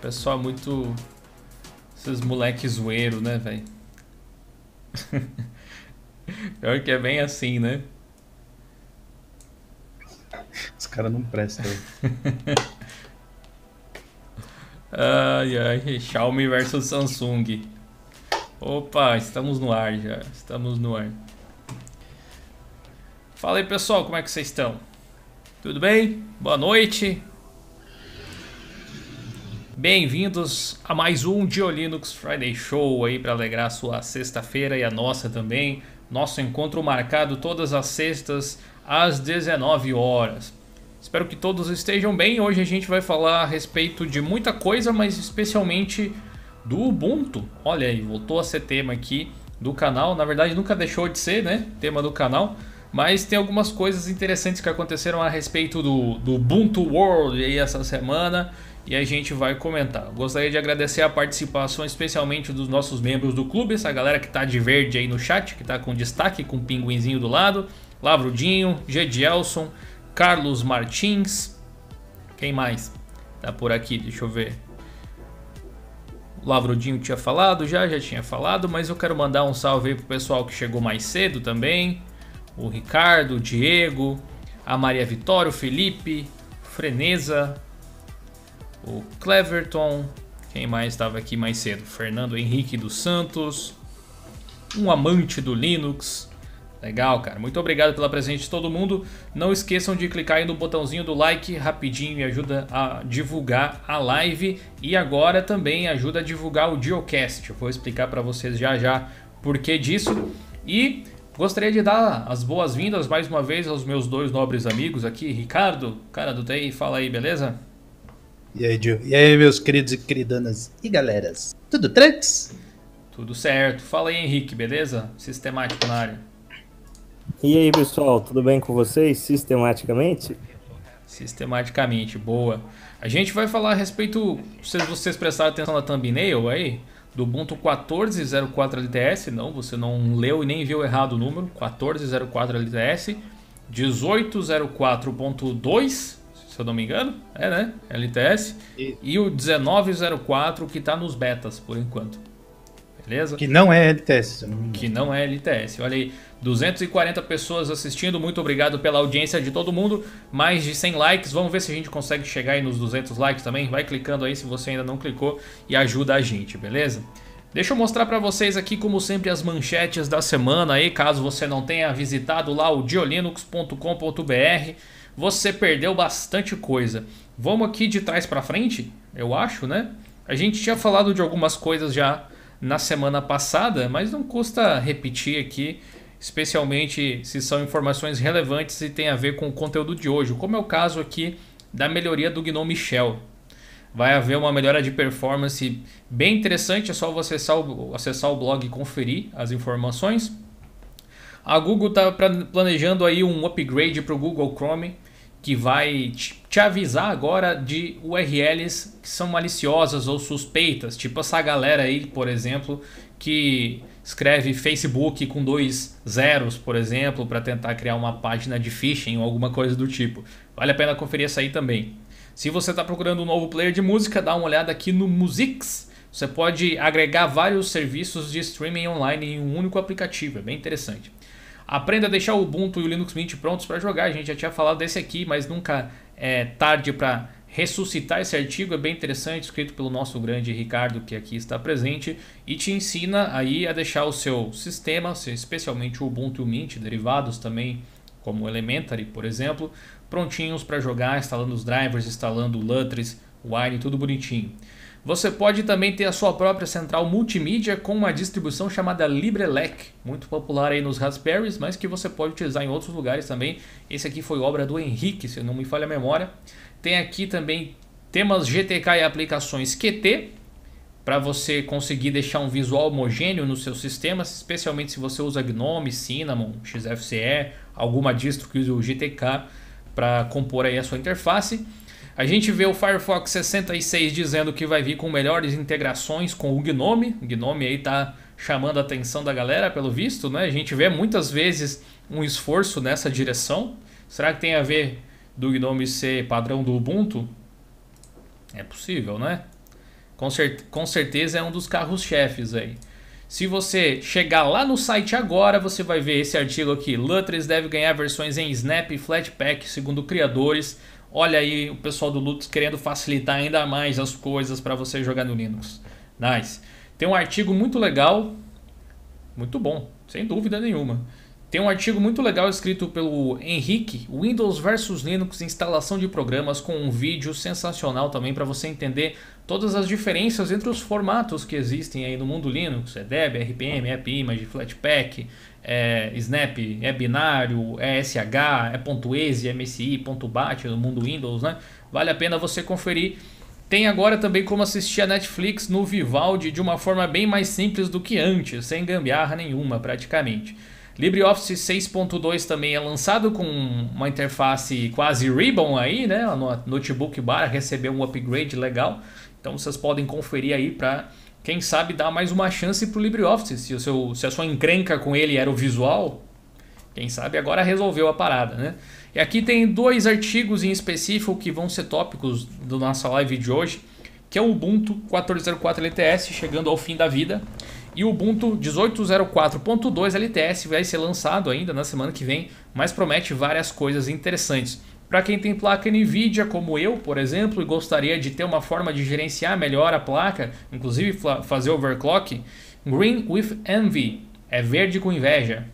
Pessoal muito. Esses moleques zoeiro, né, velho? Pior que é bem assim, né? Os caras não prestam. ai, ai. Xiaomi versus Samsung. Opa, estamos no ar já. Estamos no ar. Fala aí, pessoal, como é que vocês estão? Tudo bem? Boa noite. Bem-vindos a mais um Diolinux Friday Show aí para alegrar a sua sexta-feira e a nossa também. Nosso encontro marcado todas as sextas às 19 horas. Espero que todos estejam bem. Hoje a gente vai falar a respeito de muita coisa, mas especialmente do Ubuntu. Olha aí, voltou a ser tema aqui do canal. Na verdade, nunca deixou de ser, né? Tema do canal. Mas tem algumas coisas interessantes que aconteceram a respeito do, do Ubuntu World aí essa semana e a gente vai comentar. Gostaria de agradecer a participação especialmente dos nossos membros do clube, essa galera que está de verde aí no chat, que está com destaque, com um pinguinzinho do lado, Lavrudinho, Gedielson, Carlos Martins, quem mais tá por aqui? Deixa eu ver. O Lavrudinho tinha falado já, já tinha falado, mas eu quero mandar um salve aí pro pessoal que chegou mais cedo também. O Ricardo, o Diego, a Maria Vitória, o Felipe, Freneza, o Cleverton, quem mais estava aqui mais cedo? Fernando Henrique dos Santos, um amante do Linux. Legal, cara. Muito obrigado pela presença de todo mundo. Não esqueçam de clicar aí no botãozinho do like rapidinho e ajuda a divulgar a live e agora também ajuda a divulgar o Geocast. Eu vou explicar para vocês já já por que disso. E gostaria de dar as boas-vindas mais uma vez aos meus dois nobres amigos aqui, Ricardo, cara do TI, fala aí, beleza? E aí, Gil? E aí, meus queridos e queridanas e galeras? Tudo tranks? Tudo certo. Fala aí, Henrique, beleza? Sistemático na área. E aí, pessoal, tudo bem com vocês? Sistematicamente? Sistematicamente, boa. A gente vai falar a respeito, se vocês prestarem atenção na thumbnail aí, do Ubuntu 14.04 LTS, não, você não leu e nem viu errado o número, 14.04 LTS, 18.04.2 se eu não me engano. É, né? LTS. E, e o 1904 que está nos betas por enquanto. Beleza? Que não é LTS. Que não é LTS. Olha aí, 240 pessoas assistindo. Muito obrigado pela audiência de todo mundo. Mais de 100 likes. Vamos ver se a gente consegue chegar aí nos 200 likes também. Vai clicando aí se você ainda não clicou e ajuda a gente, beleza? Deixa eu mostrar para vocês aqui, como sempre, as manchetes da semana aí, caso você não tenha visitado lá o diolinux.com.br você perdeu bastante coisa. Vamos aqui de trás para frente, eu acho, né? A gente tinha falado de algumas coisas já na semana passada, mas não custa repetir aqui, especialmente se são informações relevantes e tem a ver com o conteúdo de hoje, como é o caso aqui da melhoria do Gnome Shell. Vai haver uma melhora de performance bem interessante, é só você acessar o, blog e conferir as informações. A Google está planejando aí um upgrade para o Google Chrome que vai te avisar agora de URLs que são maliciosas ou suspeitas, tipo essa galera aí, por exemplo, que escreve Facebook com dois zeros, por exemplo, para tentar criar uma página de phishing ou alguma coisa do tipo. Vale a pena conferir essa aí também. Se você está procurando um novo player de música, dá uma olhada aqui no Musix. Você pode agregar vários serviços de streaming online em um único aplicativo, é bem interessante. Aprenda a deixar o Ubuntu e o Linux Mint prontos para jogar. A gente já tinha falado desse aqui, mas nunca é tarde para ressuscitar esse artigo. É bem interessante, escrito pelo nosso grande Ricardo, que aqui está presente, e te ensina aí a deixar o seu sistema, especialmente o Ubuntu e o Mint, derivados também, como o Elementary, por exemplo, prontinhos para jogar, instalando os drivers, instalando o Lutris, Wine, tudo bonitinho. Você pode também ter a sua própria central multimídia com uma distribuição chamada LibreLec, muito popular aí nos Raspberries, mas que você pode utilizar em outros lugares também. Esse aqui foi obra do Henrique, se não me falha a memória. Tem aqui também temas GTK e aplicações Qt, para você conseguir deixar um visual homogêneo nos seus sistemas, especialmente se você usa GNOME, Cinnamon, XFCE, alguma distro que use o GTK para compor aí a sua interface. A gente vê o Firefox 66 dizendo que vai vir com melhores integrações com o Gnome. O Gnome aí tá chamando a atenção da galera, pelo visto, né? A gente vê muitas vezes um esforço nessa direção? Será que tem a ver do Gnome ser padrão do Ubuntu? É possível, né? Com, cer com certeza é um dos carros-chefes aí. Se você chegar lá no site agora, você vai ver esse artigo aqui. Lutris deve ganhar versões em Snap e Flatpak, segundo criadores. Olha aí o pessoal do Lutris querendo facilitar ainda mais as coisas para você jogar no Linux. Nice. Tem um artigo muito legal, muito bom, sem dúvida nenhuma. Tem um artigo muito legal escrito pelo Henrique, Windows versus Linux, instalação de programas, com um vídeo sensacional também para você entender todas as diferenças entre os formatos que existem aí no mundo Linux. É Deb, RPM, AppImage, Flatpak, é Snap, é binário, é SH, é .exe, MSI, .bat no mundo Windows, né? Vale a pena você conferir. Tem agora também como assistir a Netflix no Vivaldi de uma forma bem mais simples do que antes, sem gambiarra nenhuma praticamente. LibreOffice 6.2 também é lançado com uma interface quase ribbon aí, né? No notebook bar recebeu um upgrade legal. Então vocês podem conferir aí para quem sabe dar mais uma chance para o LibreOffice. Se, o seu, se a sua encrenca com ele era o visual, quem sabe agora resolveu a parada, né? E aqui tem dois artigos em específico que vão ser tópicos da nossa live de hoje, que é o Ubuntu 1404 LTS chegando ao fim da vida e o Ubuntu 18.04.2 LTS vai ser lançado ainda na semana que vem, mas promete várias coisas interessantes. Para quem tem placa NVIDIA, como eu, por exemplo, e gostaria de ter uma forma de gerenciar melhor a placa, inclusive fazer overclock, Green with Envy é verde com inveja.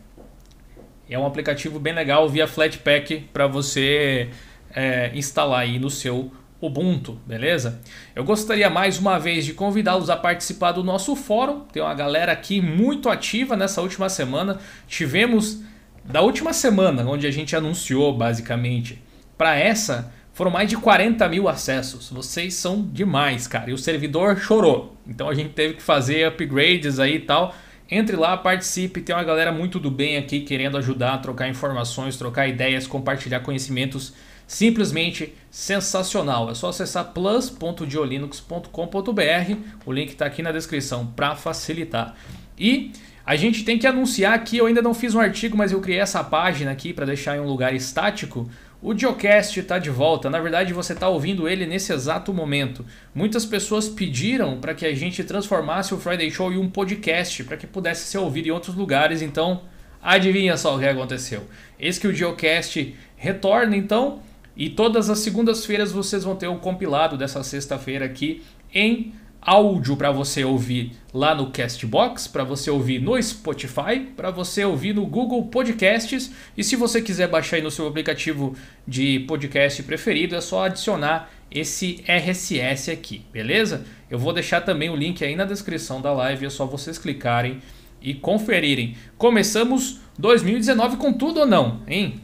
É um aplicativo bem legal via Flatpak para você é, instalar aí no seu Ubuntu, beleza? Eu gostaria mais uma vez de convidá-los a participar do nosso fórum. Tem uma galera aqui muito ativa nessa última semana. Tivemos da última semana, onde a gente anunciou basicamente, para essa foram mais de 40 mil acessos. Vocês são demais, cara. E o servidor chorou. Então a gente teve que fazer upgrades aí e tal. Entre lá, participe. Tem uma galera muito do bem aqui querendo ajudar, trocar informações, trocar ideias, compartilhar conhecimentos simplesmente sensacional. É só acessar plus.diolinux.com.br, o link está aqui na descrição para facilitar. E a gente tem que anunciar aqui, eu ainda não fiz um artigo, mas eu criei essa página aqui para deixar em um lugar estático. O Geocast está de volta. Na verdade, você está ouvindo ele nesse exato momento. Muitas pessoas pediram para que a gente transformasse o Friday Show em um podcast para que pudesse ser ouvido em outros lugares. Então, adivinha só o que aconteceu. Esse que o Geocast retorna, então, e todas as segundas-feiras vocês vão ter um compilado dessa sexta-feira aqui em áudio para você ouvir lá no Castbox, para você ouvir no Spotify, para você ouvir no Google Podcasts. E se você quiser baixar aí no seu aplicativo de podcast preferido, é só adicionar esse RSS aqui, beleza? Eu vou deixar também o link aí na descrição da live, é só vocês clicarem e conferirem. Começamos 2019 com tudo ou não, hein?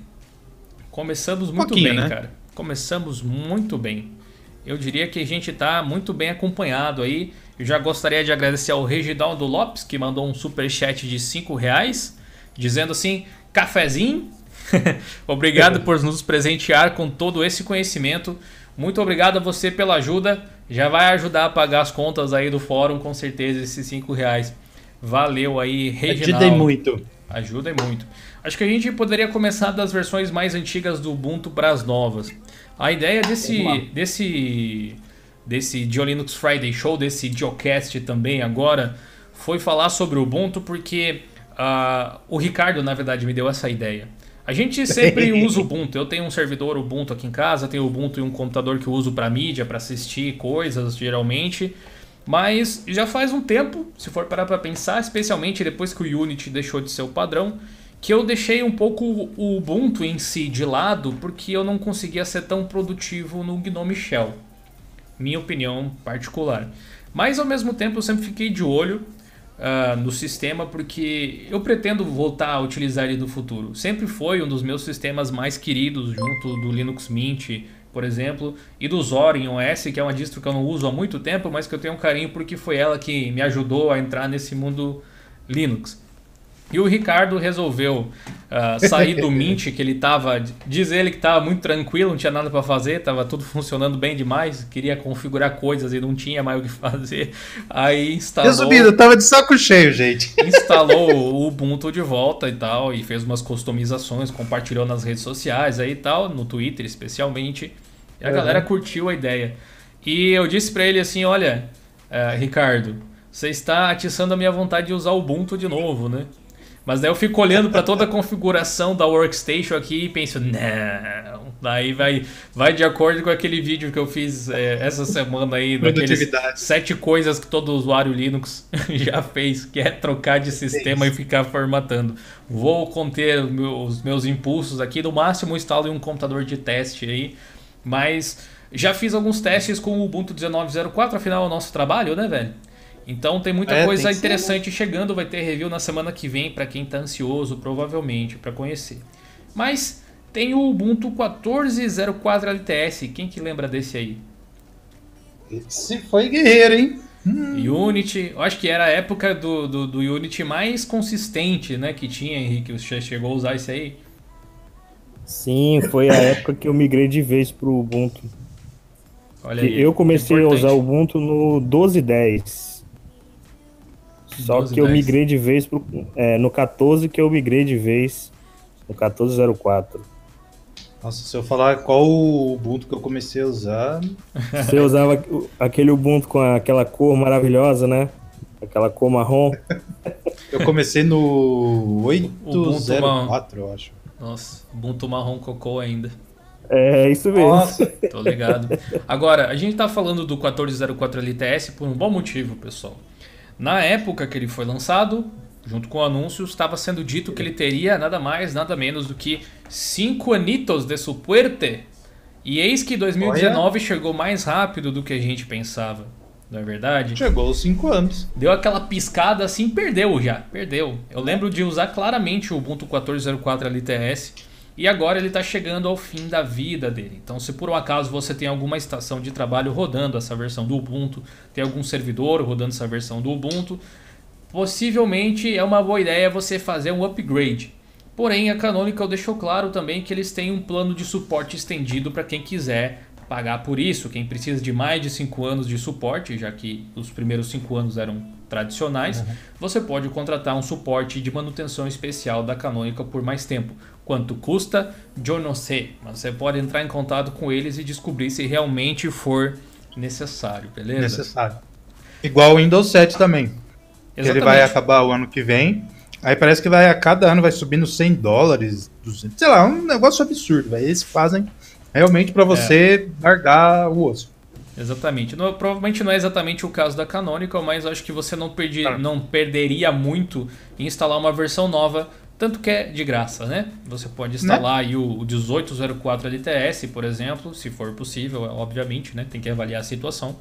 Começamos muito bem, né? cara. Começamos muito bem. Eu diria que a gente está muito bem acompanhado aí. Eu já gostaria de agradecer ao Reginaldo Lopes, que mandou um super chat de 5 reais, dizendo assim, cafezinho. obrigado por nos presentear com todo esse conhecimento. Muito obrigado a você pela ajuda. Já vai ajudar a pagar as contas aí do fórum, com certeza, esses 5 reais. Valeu aí, Reginaldo. Ajudem muito. Ajudem muito. Acho que a gente poderia começar das versões mais antigas do Ubuntu para as novas. A ideia desse desse desse Linux Friday Show, desse Geocast também agora, foi falar sobre o Ubuntu porque uh, o Ricardo, na verdade, me deu essa ideia. A gente sempre usa o Ubuntu. Eu tenho um servidor Ubuntu aqui em casa, tenho o Ubuntu e um computador que eu uso para mídia, para assistir coisas, geralmente. Mas já faz um tempo, se for parar para pensar, especialmente depois que o Unity deixou de ser o padrão, que eu deixei um pouco o Ubuntu em si de lado porque eu não conseguia ser tão produtivo no Gnome Shell. Minha opinião particular. Mas ao mesmo tempo eu sempre fiquei de olho uh, no sistema porque eu pretendo voltar a utilizar ele no futuro. Sempre foi um dos meus sistemas mais queridos junto do Linux Mint, por exemplo, e do Zorin OS, que é uma distro que eu não uso há muito tempo, mas que eu tenho um carinho porque foi ela que me ajudou a entrar nesse mundo Linux. E o Ricardo resolveu uh, sair do Mint, que ele tava. Diz ele que tava muito tranquilo, não tinha nada para fazer, tava tudo funcionando bem demais, queria configurar coisas e não tinha mais o que fazer. Aí instalou. Resumindo, tava de saco cheio, gente. Instalou o Ubuntu de volta e tal, e fez umas customizações, compartilhou nas redes sociais aí e tal, no Twitter especialmente. E a uhum. galera curtiu a ideia. E eu disse para ele assim: olha, uh, Ricardo, você está atiçando a minha vontade de usar o Ubuntu de novo, né? Mas daí eu fico olhando para toda a configuração da workstation aqui e penso, não. Daí vai, vai de acordo com aquele vídeo que eu fiz é, essa semana aí, daqueles sete coisas que todo usuário Linux já fez, que é trocar de sistema e ficar formatando. Vou conter os meus impulsos aqui, no máximo instalo em um computador de teste aí, mas já fiz alguns testes com o Ubuntu 19.04, afinal é o nosso trabalho, né, velho? Então tem muita é, coisa tem interessante ser, né? chegando, vai ter review na semana que vem para quem tá ansioso, provavelmente, para conhecer. Mas tem o Ubuntu 14.04 LTS, quem que lembra desse aí? Esse foi guerreiro, hein? Hum. Unity, eu acho que era a época do, do, do, Unity mais consistente, né, que tinha, Henrique, você chegou a usar esse aí? Sim, foi a época que eu migrei de vez pro Ubuntu. Olha aí, eu comecei a usar o Ubuntu no 12.10. Só 12, que eu 10. migrei de vez pro, é, no 14 que eu migrei de vez no 1404. Nossa, se eu falar qual o Ubuntu que eu comecei a usar. Você usava aquele Ubuntu com aquela cor maravilhosa, né? Aquela cor marrom. eu comecei no 804, eu acho. Nossa, Ubuntu marrom cocô ainda. É, isso mesmo. Nossa, tô ligado. Agora, a gente tá falando do 1404 LTS por um bom motivo, pessoal. Na época que ele foi lançado, junto com o anúncio, estava sendo dito que ele teria nada mais, nada menos do que 5 anitos de suporte. E eis que 2019 Olha. chegou mais rápido do que a gente pensava. Não é verdade? Chegou aos 5 anos. Deu aquela piscada assim, perdeu já, perdeu. Eu lembro de usar claramente o Ubuntu 14.04 LTS e agora ele está chegando ao fim da vida dele. Então, se por um acaso você tem alguma estação de trabalho rodando essa versão do Ubuntu, tem algum servidor rodando essa versão do Ubuntu, possivelmente é uma boa ideia você fazer um upgrade. Porém, a Canonical deixou claro também que eles têm um plano de suporte estendido para quem quiser pagar por isso. Quem precisa de mais de 5 anos de suporte, já que os primeiros 5 anos eram tradicionais, uhum. você pode contratar um suporte de manutenção especial da Canonical por mais tempo. Quanto custa? Eu não sei, mas você pode entrar em contato com eles e descobrir se realmente for necessário, beleza? Necessário. Igual o Windows 7 também. Ele vai acabar o ano que vem. Aí parece que vai a cada ano vai subindo 100 dólares, 200, sei lá, um negócio absurdo. Eles fazem realmente para você é. largar o osso. Exatamente. Não, provavelmente não é exatamente o caso da Canonical, mas acho que você não, perdi, ah. não perderia muito em instalar uma versão nova tanto que é de graça, né? Você pode instalar né? aí o 1804 LTS, por exemplo, se for possível, obviamente, né? Tem que avaliar a situação.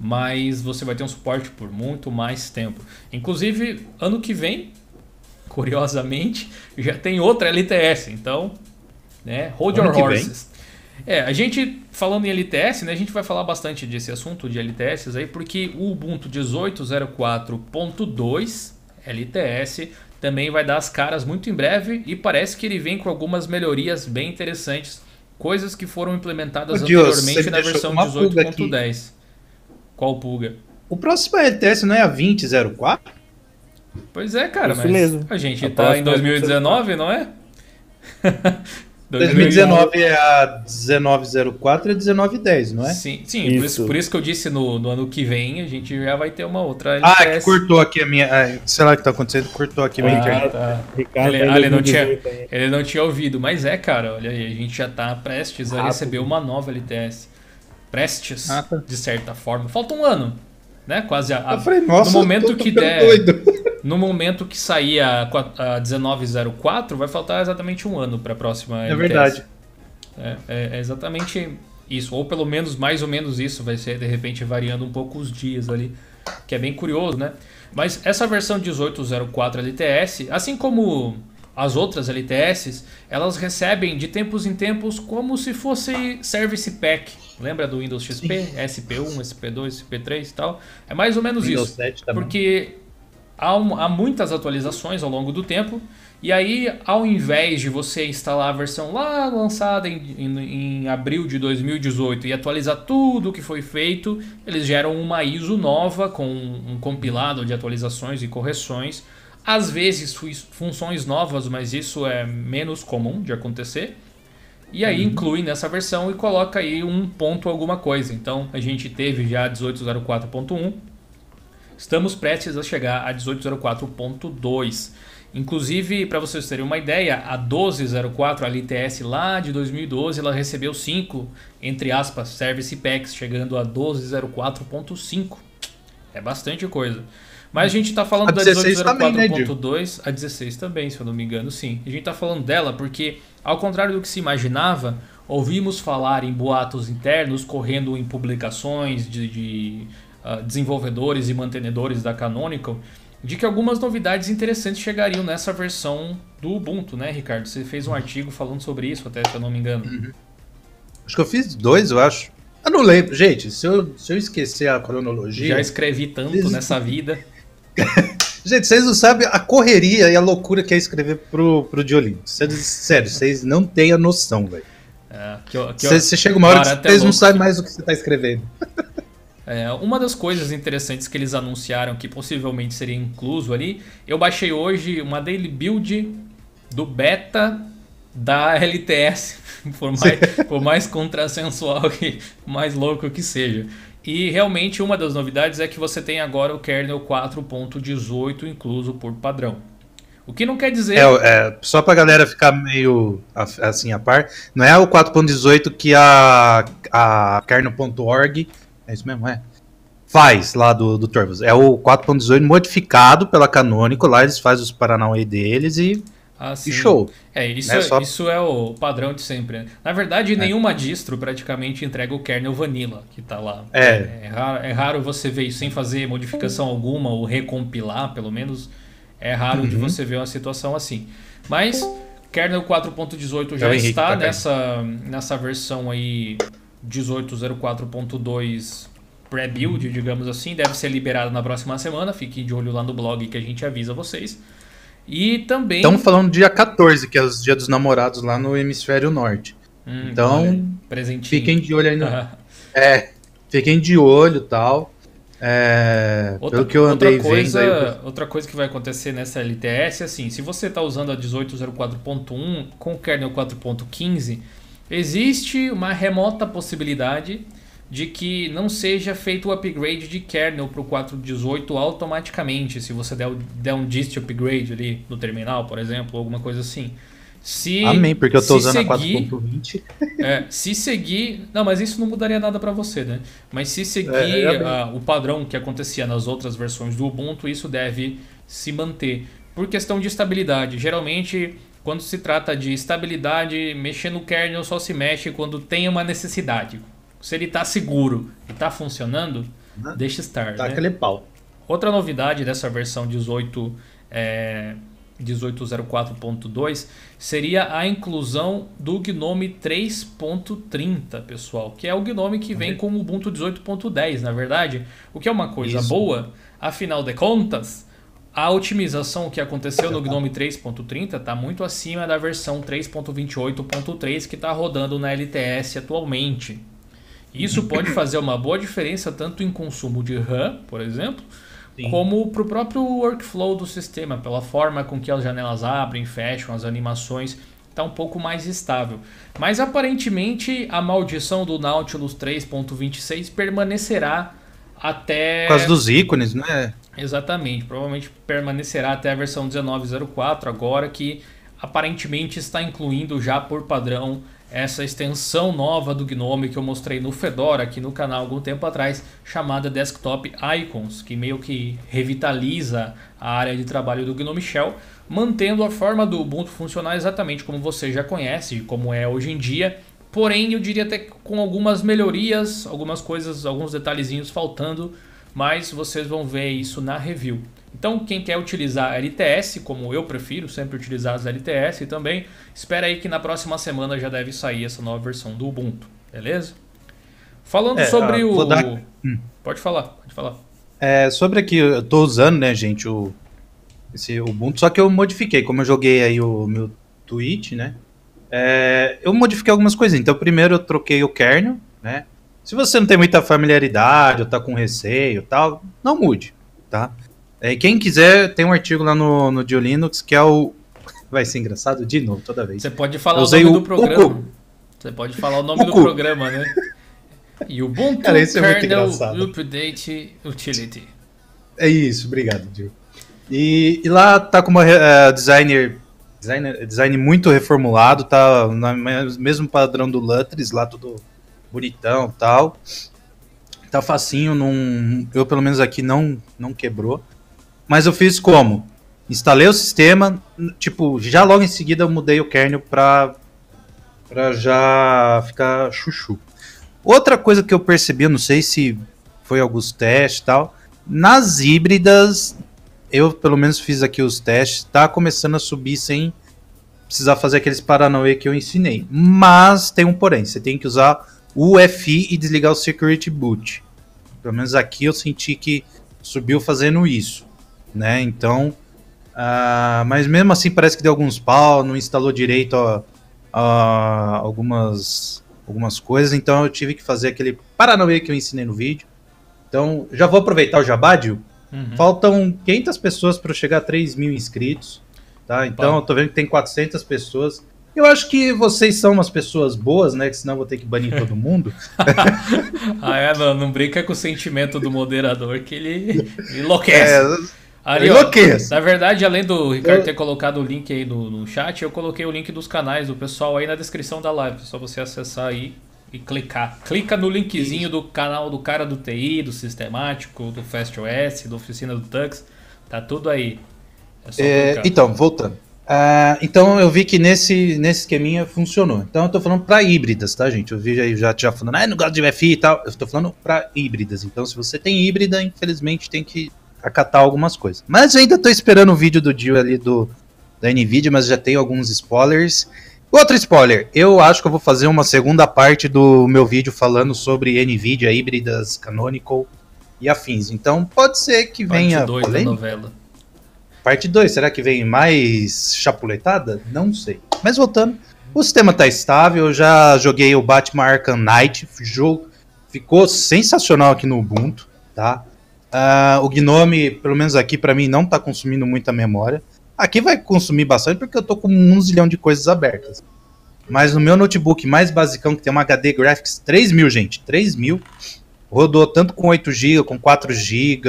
Mas você vai ter um suporte por muito mais tempo. Inclusive, ano que vem, curiosamente, já tem outra LTS. Então, né? Hold ano your horses. É, a gente falando em LTS, né, a gente vai falar bastante desse assunto de LTS aí, porque o Ubuntu 18.04.2 LTS também vai dar as caras muito em breve e parece que ele vem com algumas melhorias bem interessantes, coisas que foram implementadas Ô, anteriormente Deus, na versão 18.10. Qual pulga? O próximo LTS não é a 2004? Pois é, cara, Isso mas mesmo. a gente a tá em 2019, não é? 2019 é a 1904 e a 1910, não é? Sim, sim isso. Por, isso, por isso que eu disse no, no, ano que vem a gente já vai ter uma outra LTS. Ah, que cortou aqui a minha. Ah, sei lá o que tá acontecendo, cortou aqui a minha ah, internet. Tá. Ricardo, ele, ele, não tinha, ele não tinha ouvido, mas é, cara, olha aí, a gente já tá prestes a receber uma nova LTS. Prestes, ah, tá. de certa forma. Falta um ano, né? Quase a. a falei, no momento que der. Doido. No momento que sair a, a 1904, vai faltar exatamente um ano para a próxima É LTS. verdade. É, é, é, exatamente isso, ou pelo menos mais ou menos isso, vai ser de repente variando um pouco os dias ali, que é bem curioso, né? Mas essa versão 1804 LTS, assim como as outras LTS, elas recebem de tempos em tempos como se fosse Service Pack. Lembra do Windows XP? Sim. SP1, SP2, SP3 e tal? É mais ou menos Windows isso. 7 também. Porque há, um, há muitas atualizações ao longo do tempo. E aí, ao invés de você instalar a versão lá lançada em, em, em, abril de 2018 e atualizar tudo o que foi feito, eles geram uma ISO nova com um compilado de atualizações e correções. Às vezes funções novas, mas isso é menos comum de acontecer. E aí uhum. inclui nessa versão e coloca aí um ponto alguma coisa. Então a gente teve já 1804.1. Estamos prestes a chegar a 1804.2. Inclusive, para vocês terem uma ideia, a 1204, a LTS lá de 2012, ela recebeu 5, entre aspas, Service Packs, chegando a 1204.5. É bastante coisa. Mas a gente está falando da 1804.2, né, a 16 também, se eu não me engano, sim. A gente está falando dela porque, ao contrário do que se imaginava, ouvimos falar em boatos internos correndo em publicações de, de uh, desenvolvedores e mantenedores da Canonical de que algumas novidades interessantes chegariam nessa versão do Ubuntu, né, Ricardo? Você fez um artigo falando sobre isso, até se eu não me engano. Uhum. Acho que eu fiz dois, eu acho. Eu não lembro, gente. Se eu, se eu esquecer a cronologia. Já escrevi tanto vocês... nessa vida. gente, vocês não sabem a correria e a loucura que é escrever pro, pro Diolinho. Sério, vocês não têm a noção, velho. É, você chega uma hora que vocês não sabem mais o que você tá escrevendo. É, uma das coisas interessantes que eles anunciaram que possivelmente seria incluso ali, eu baixei hoje uma daily build do beta da LTS, por mais, por mais contrassensual e mais louco que seja. E realmente uma das novidades é que você tem agora o kernel 4.18 incluso por padrão. O que não quer dizer. É, é, só pra galera ficar meio assim a par, não é o 4.18 que a, a kernel.org é isso mesmo, é? Faz lá do, do Turvos. É o 4.18 modificado pela Canonical, lá eles fazem os Paranauê deles e, ah, e show. É, isso, é, só... isso é o padrão de sempre. Né? Na verdade, é. nenhuma distro praticamente entrega o kernel vanilla que está lá. É. É, é, raro, é raro você ver isso sem fazer modificação alguma ou recompilar, pelo menos. É raro uhum. de você ver uma situação assim. Mas kernel 4.18 já está tá nessa, nessa versão aí 1804.2 pré-build, digamos assim, deve ser liberado na próxima semana. Fiquem de olho lá no blog que a gente avisa vocês. E também. Estamos falando dia 14, que é o dia dos namorados lá no hemisfério norte. Hum, então, fiquem de olho aí no. é, fiquem de olho tal. É, outra, pelo que eu andei outra coisa, vendo Outra coisa que vai acontecer nessa LTS, assim, se você está usando a 1804.1 com o kernel 4.15 Existe uma remota possibilidade de que não seja feito o upgrade de kernel para o 4.18 automaticamente, se você der, der um dist upgrade ali no terminal, por exemplo, alguma coisa assim. Se, Amém, porque eu estou usando seguir, a 4.20. É, se seguir. Não, mas isso não mudaria nada para você, né? Mas se seguir é, é o padrão que acontecia nas outras versões do Ubuntu, isso deve se manter. Por questão de estabilidade. Geralmente quando se trata de estabilidade, mexer no kernel só se mexe quando tem uma necessidade. Se ele está seguro e está funcionando, uhum. deixa estar. Tá né? aquele pau. Outra novidade dessa versão 18, é, 1804.2 seria a inclusão do Gnome 3.30, pessoal, que é o Gnome que vem com o Ubuntu 18.10, na verdade, o que é uma coisa Isso. boa, afinal de contas, a otimização que aconteceu no Gnome 3.30 está muito acima da versão 3.28.3 que está rodando na LTS atualmente. Isso pode fazer uma boa diferença tanto em consumo de RAM, por exemplo, Sim. como para o próprio workflow do sistema, pela forma com que as janelas abrem, fecham, as animações está um pouco mais estável. Mas aparentemente a maldição do Nautilus 3.26 permanecerá até. Por causa dos ícones, né? Exatamente, provavelmente permanecerá até a versão 19.04 agora que aparentemente está incluindo já por padrão essa extensão nova do Gnome que eu mostrei no Fedora aqui no canal algum tempo atrás, chamada Desktop Icons, que meio que revitaliza a área de trabalho do Gnome Shell, mantendo a forma do Ubuntu funcionar exatamente como você já conhece, como é hoje em dia, porém eu diria até com algumas melhorias, algumas coisas, alguns detalhezinhos faltando, mas vocês vão ver isso na review. Então, quem quer utilizar LTS, como eu prefiro sempre utilizar as LTS também, espera aí que na próxima semana já deve sair essa nova versão do Ubuntu, beleza? Falando é, sobre o. Dar... Hum. Pode falar, pode falar. É, sobre aqui, eu estou usando, né, gente, o, esse Ubuntu, só que eu modifiquei, como eu joguei aí o meu Twitch, né? É, eu modifiquei algumas coisinhas. Então, primeiro eu troquei o kernel, né? Se você não tem muita familiaridade ou tá com receio tal, não mude, tá? É, quem quiser, tem um artigo lá no, no Linux que é o. Vai ser engraçado de novo toda vez. Você pode falar o nome o, do programa. O, você pode falar o nome o, do programa, né? Ubuntu Cara, isso é Kernel Update Utility. É isso, obrigado, Gil. E, e, lá tá com uma uh, designer, designer, design muito reformulado, tá no mesmo padrão do Lutris, lá tudo bonitão tal. Tá facinho, não, eu pelo menos aqui não, não quebrou. Mas eu fiz como? Instalei o sistema, tipo, já logo em seguida eu mudei o kernel pra, pra já ficar chuchu. Outra coisa que eu percebi, eu não sei se foi alguns testes e tal, nas híbridas, eu pelo menos fiz aqui os testes, tá começando a subir sem precisar fazer aqueles paranauê que eu ensinei. Mas tem um porém, você tem que usar UFI e desligar o Security Boot. Pelo menos aqui eu senti que subiu fazendo isso, né? Então, uh, mas mesmo assim parece que deu alguns pau, não instalou direito uh, algumas algumas coisas, então eu tive que fazer aquele paranauê que eu ensinei no vídeo. Então, já vou aproveitar o Jabádio. Uhum. Faltam 500 pessoas para chegar a 3 mil inscritos. Tá? Então, Bom. eu tô vendo que tem 400 pessoas. Eu acho que vocês são umas pessoas boas, né? Que senão eu vou ter que banir todo mundo. ah, é? Não, não brinca com o sentimento do moderador que ele enlouquece. É, Ali, ó, na verdade, além do Ricardo eu... ter colocado o link aí no, no chat, eu coloquei o link dos canais do pessoal aí na descrição da live. É só você acessar aí e clicar. Clica no linkzinho do canal do cara do TI, do Sistemático, do FastOS, da Oficina do Tux. Tá tudo aí. É é, então, voltando. Uh, então eu vi que nesse, nesse esqueminha funcionou. Então eu tô falando para híbridas, tá, gente? Eu vi aí já, já falando, ah, não gosto de UFI e tal. Eu tô falando para híbridas. Então, se você tem híbrida, infelizmente tem que acatar algumas coisas. Mas eu ainda tô esperando o vídeo do Dio ali do da Nvidia, mas já tem alguns spoilers. Outro spoiler, eu acho que eu vou fazer uma segunda parte do meu vídeo falando sobre Nvidia híbridas Canonical e afins. Então pode ser que venha parte dois da novela. Parte 2, será que vem mais chapuletada? Não sei. Mas voltando, o sistema tá estável, eu já joguei o Batman Arkham Knight, jogo ficou sensacional aqui no Ubuntu, tá? Uh, o Gnome, pelo menos aqui para mim, não tá consumindo muita memória. Aqui vai consumir bastante porque eu tô com um zilhão de coisas abertas. Mas no meu notebook mais basicão, que tem uma HD Graphics 3000, gente, 3000, rodou tanto com 8 GB, com 4 GB,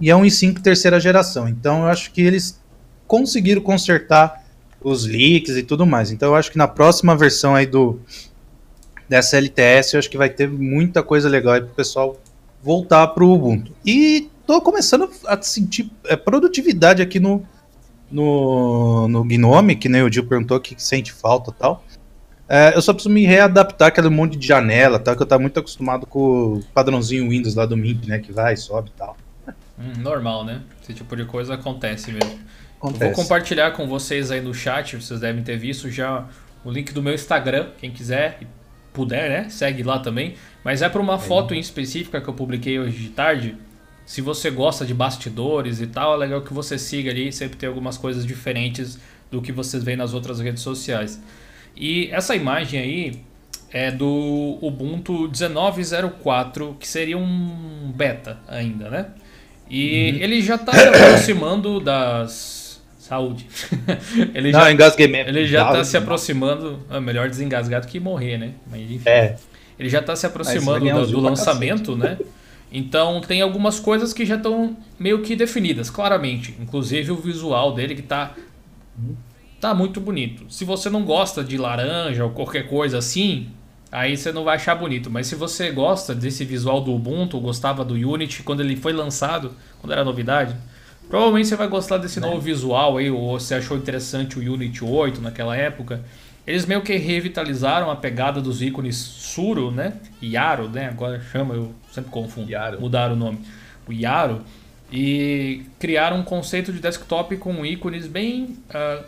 e é um i5 terceira geração. Então eu acho que eles conseguiram consertar os leaks e tudo mais. Então eu acho que na próxima versão aí do dessa LTS, eu acho que vai ter muita coisa legal aí pro pessoal voltar para o Ubuntu. E tô começando a sentir é, produtividade aqui no, no, no Gnome, que nem o Gil perguntou que sente falta tal. É, eu só preciso me readaptar aquele monte de janela, tá? Que eu tava muito acostumado com o padrãozinho Windows lá do Mint, né? Que vai, sobe e tal. Hum, normal, né? Esse tipo de coisa acontece mesmo. Acontece. Vou compartilhar com vocês aí no chat, vocês devem ter visto já o link do meu Instagram, quem quiser puder, né? Segue lá também. Mas é para uma foto em específica que eu publiquei hoje de tarde. Se você gosta de bastidores e tal, é legal que você siga ali, sempre tem algumas coisas diferentes do que vocês veem nas outras redes sociais. E essa imagem aí é do Ubuntu 19.04, que seria um beta ainda, né? E uhum. ele já está se aproximando das. Saúde. ele Não, já, engasguei mesmo. Ele já está se aproximando. É melhor desengasgar do que morrer, né? Mas enfim. É. Ele já está se aproximando do, do lançamento, né? Então tem algumas coisas que já estão meio que definidas, claramente. Inclusive o visual dele que tá, tá muito bonito. Se você não gosta de laranja ou qualquer coisa assim, aí você não vai achar bonito. Mas se você gosta desse visual do Ubuntu, gostava do Unity quando ele foi lançado, quando era novidade, provavelmente você vai gostar desse novo visual aí, ou você achou interessante o Unity 8 naquela época. Eles meio que revitalizaram a pegada dos ícones Suro, né? Yaro, né? Agora chama, eu sempre confundo. Yaro. Mudaram o nome. O Yaro. E criaram um conceito de desktop com ícones bem uh,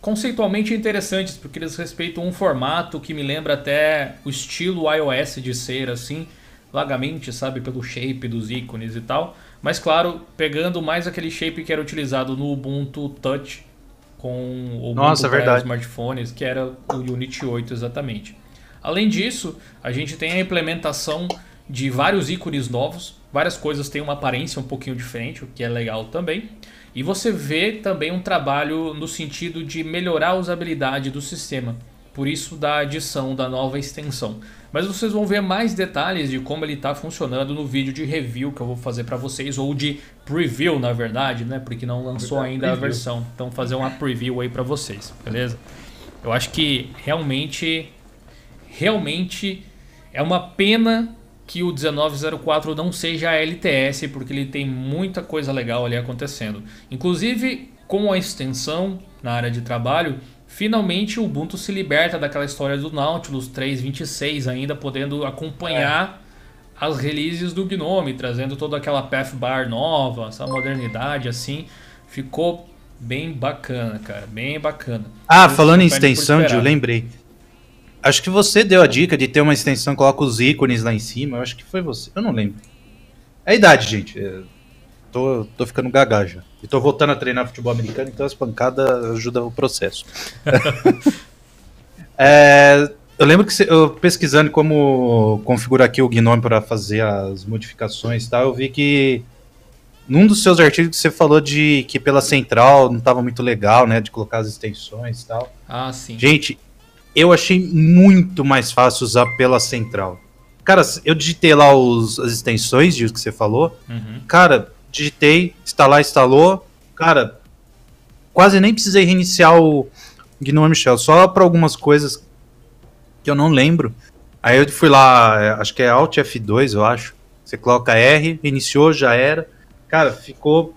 conceitualmente interessantes, porque eles respeitam um formato que me lembra até o estilo iOS de ser, assim. vagamente, sabe, pelo shape dos ícones e tal. Mas claro, pegando mais aquele shape que era utilizado no Ubuntu Touch com o Nossa, Ubuntu verdade. smartphones, que era o Unity 8 exatamente. Além disso, a gente tem a implementação de vários ícones novos, várias coisas têm uma aparência um pouquinho diferente, o que é legal também. E você vê também um trabalho no sentido de melhorar a usabilidade do sistema, por isso da adição da nova extensão. Mas vocês vão ver mais detalhes de como ele está funcionando no vídeo de review que eu vou fazer para vocês, ou de preview na verdade, né? Porque não lançou ainda preview. a versão. Então fazer uma preview aí para vocês, beleza? Eu acho que realmente, realmente é uma pena que o 1904 não seja a LTS, porque ele tem muita coisa legal ali acontecendo. Inclusive, com a extensão na área de trabalho, finalmente o Ubuntu se liberta daquela história do Nautilus 3.26 ainda, podendo acompanhar é. as releases do Gnome, trazendo toda aquela path bar nova, essa modernidade assim. Ficou bem bacana, cara, bem bacana. Ah, falando em extensão, eu lembrei. Acho que você deu a dica de ter uma extensão, coloca os ícones lá em cima. Eu acho que foi você. Eu não lembro. É a idade, gente. É, tô, tô ficando gaga já. E tô voltando a treinar futebol americano, então as pancadas ajudam o processo. é, eu lembro que eu pesquisando como configurar aqui o Gnome para fazer as modificações e tal, eu vi que num dos seus artigos você falou de que pela central não estava muito legal, né, de colocar as extensões e tal. Ah, sim. Gente, eu achei muito mais fácil usar pela central. Cara, eu digitei lá os, as extensões de que você falou. Uhum. Cara, digitei, instalar, instalou. Cara, quase nem precisei reiniciar o Gnome Shell, só para algumas coisas que eu não lembro. Aí eu fui lá, é, acho que é Alt F2, eu acho. Você coloca R, iniciou, já era. Cara, ficou.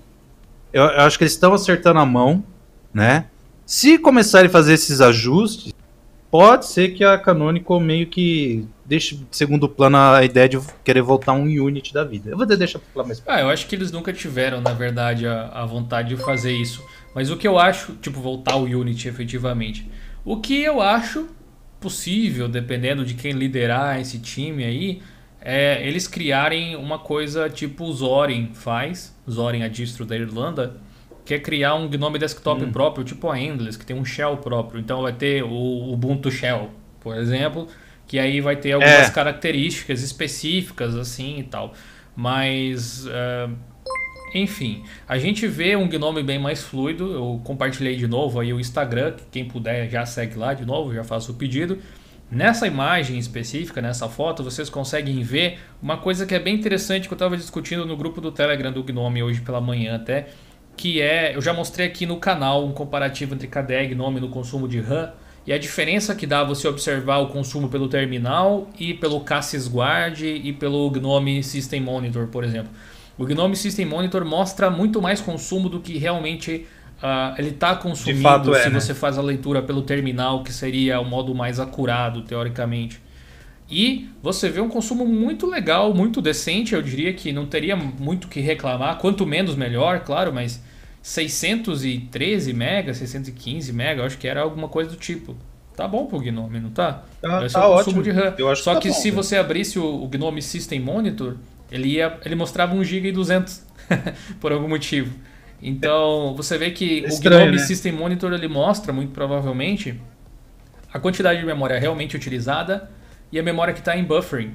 Eu, eu acho que eles estão acertando a mão, né? Se começarem a fazer esses ajustes, pode ser que a Canonical meio que deixe de segundo plano a ideia de querer voltar um Unity da vida. Eu vou deixar pra mais Ah, eu acho que eles nunca tiveram, na verdade, a, a vontade de fazer isso. Mas o que eu acho, tipo, voltar o Unity efetivamente. O que eu acho possível, dependendo de quem liderar esse time aí, é eles criarem uma coisa tipo o Zorin faz, Zorin a distro da Irlanda, quer criar um Gnome desktop hum. próprio, tipo a Endless, que tem um shell próprio. Então vai ter o Ubuntu Shell, por exemplo, que aí vai ter algumas é. características específicas assim e tal. Mas, uh, enfim, a gente vê um Gnome bem mais fluido. Eu compartilhei de novo aí o Instagram, quem puder já segue lá de novo, já faço o pedido. Nessa imagem específica, nessa foto, vocês conseguem ver uma coisa que é bem interessante que eu estava discutindo no grupo do Telegram do Gnome hoje pela manhã até que é, eu já mostrei aqui no canal um comparativo entre KDE e Gnome no consumo de RAM e a diferença que dá você observar o consumo pelo terminal e pelo Cassis Guard e pelo Gnome System Monitor, por exemplo. O Gnome System Monitor mostra muito mais consumo do que realmente uh, ele está consumindo é, se né? você faz a leitura pelo terminal, que seria o modo mais acurado, teoricamente. E você vê um consumo muito legal, muito decente, eu diria que não teria muito que reclamar, quanto menos melhor, claro, mas 613 MB, 615 MB, acho que era alguma coisa do tipo. Tá bom pro Gnome, não tá? Tá, tá ótimo. De RAM. Só que, que tá se bom, você abrisse o, o, Gnome System Monitor, ele, ia, ele mostrava 1 GB e 200 por algum motivo. Então, você vê que é estranho, o Gnome né? System Monitor ele mostra muito provavelmente a quantidade de memória realmente utilizada e a memória que está em buffering,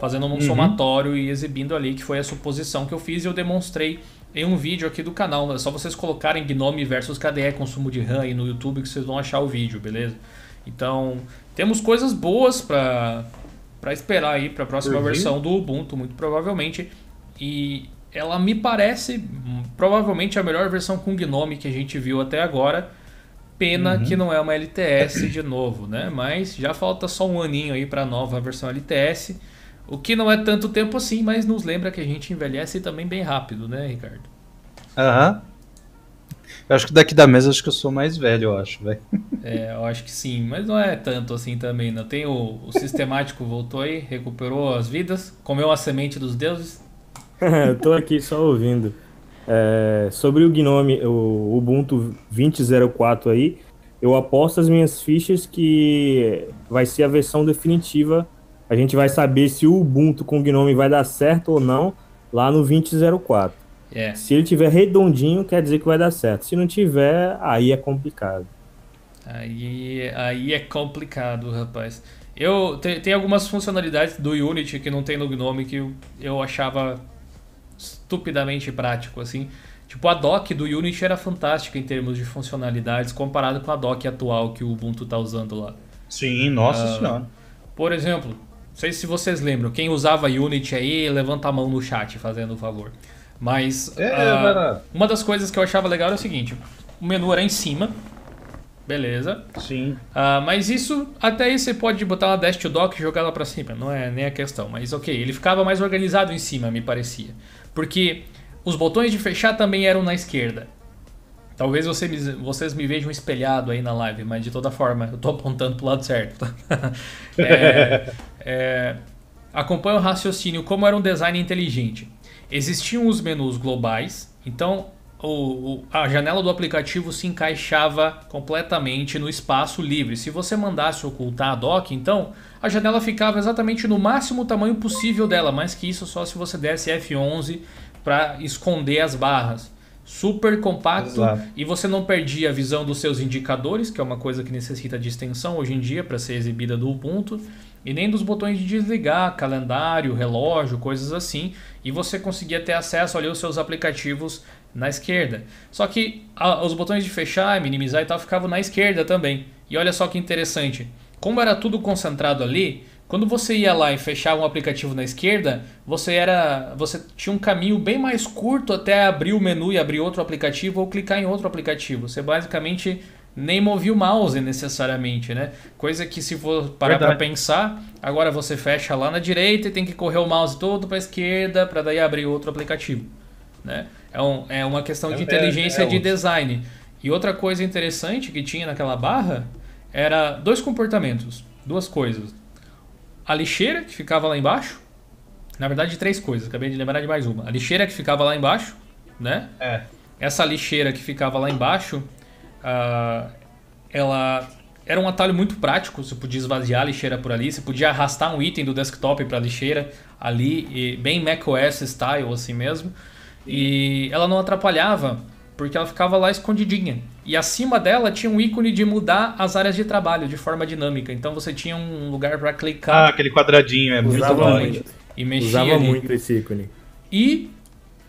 fazendo um uhum. somatório e exibindo ali, que foi a suposição que eu fiz e eu demonstrei em um vídeo aqui do canal. É só vocês colocarem Gnome versus KDE consumo de RAM aí no YouTube que vocês vão achar o vídeo, beleza? Então, temos coisas boas para para esperar aí para a próxima uhum. versão do Ubuntu, muito provavelmente. E ela me parece hum, provavelmente a melhor versão com Gnome que a gente viu até agora. Pena uhum. que não é uma LTS de novo, né? Mas já falta só um aninho aí para a nova versão LTS. O que não é tanto tempo assim, mas nos lembra que a gente envelhece também bem rápido, né, Ricardo? Aham. Uhum. Eu acho que daqui da mesa acho que eu sou mais velho, eu acho, velho. É, eu acho que sim, mas não é tanto assim também, não. Tem o, o sistemático voltou aí, recuperou as vidas, comeu a semente dos deuses. eu tô aqui só ouvindo. É, sobre o Gnome, o Ubuntu 20.04 aí, eu aposto as minhas fichas que vai ser a versão definitiva a gente vai saber se o Ubuntu com Gnome vai dar certo ou não lá no 2004. É. Se ele tiver redondinho, quer dizer que vai dar certo. Se não tiver, aí é complicado. Aí, aí é complicado, rapaz. Eu tem, tem algumas funcionalidades do Unity que não tem no Gnome que eu, eu achava estupidamente prático, assim. Tipo, a dock do Unity era fantástica em termos de funcionalidades comparado com a dock atual que o Ubuntu está usando lá. Sim, nossa uh, senhora. Por exemplo, não sei se vocês lembram, quem usava Unity aí, levanta a mão no chat, fazendo o favor. Mas é, uh, uma das coisas que eu achava legal era o seguinte: o menu era em cima, Beleza. Sim. Uh, mas isso, até aí você pode botar uma dash to dock e jogar ela pra cima. Não é nem a questão. Mas ok, ele ficava mais organizado em cima, me parecia. Porque os botões de fechar também eram na esquerda. Talvez você, vocês me vejam espelhado aí na live, mas de toda forma, eu tô apontando pro lado certo. É, é, acompanha o raciocínio como era um design inteligente. Existiam os menus globais, então o, a janela do aplicativo se encaixava completamente no espaço livre. Se você mandasse ocultar a dock, então a janela ficava exatamente no máximo tamanho possível dela, mais que isso só se você desse F11 para esconder as barras. Super compacto Exato. e você não perdia a visão dos seus indicadores, que é uma coisa que necessita de extensão hoje em dia para ser exibida do Ubuntu, e nem dos botões de desligar, calendário, relógio, coisas assim, e você conseguia ter acesso ali aos seus aplicativos na esquerda. Só que a, os botões de fechar, minimizar e tal ficavam na esquerda também. E olha só que interessante. Como era tudo concentrado ali, quando você ia lá e fechava um aplicativo na esquerda, você era, você tinha um caminho bem mais curto até abrir o menu e abrir outro aplicativo ou clicar em outro aplicativo. Você basicamente nem movia o mouse necessariamente, né? Coisa que se for parar para pensar, agora você fecha lá na direita e tem que correr o mouse todo para a esquerda para daí abrir outro aplicativo, né? É, um, é uma questão de é, inteligência é, é de design. E outra coisa interessante que tinha naquela barra era dois comportamentos, duas coisas. A lixeira que ficava lá embaixo, na verdade três coisas, acabei de lembrar de mais uma. A lixeira que ficava lá embaixo, né? É. Essa lixeira que ficava lá embaixo, uh, ela era um atalho muito prático. Você podia esvaziar a lixeira por ali, você podia arrastar um item do desktop para a lixeira ali, bem macOS style assim mesmo. E ela não atrapalhava porque ela ficava lá escondidinha. E acima dela tinha um ícone de mudar as áreas de trabalho de forma dinâmica. Então você tinha um lugar para clicar. Ah, aquele quadradinho, é muito bom. Muito. E mexia Usava ali. muito esse ícone. E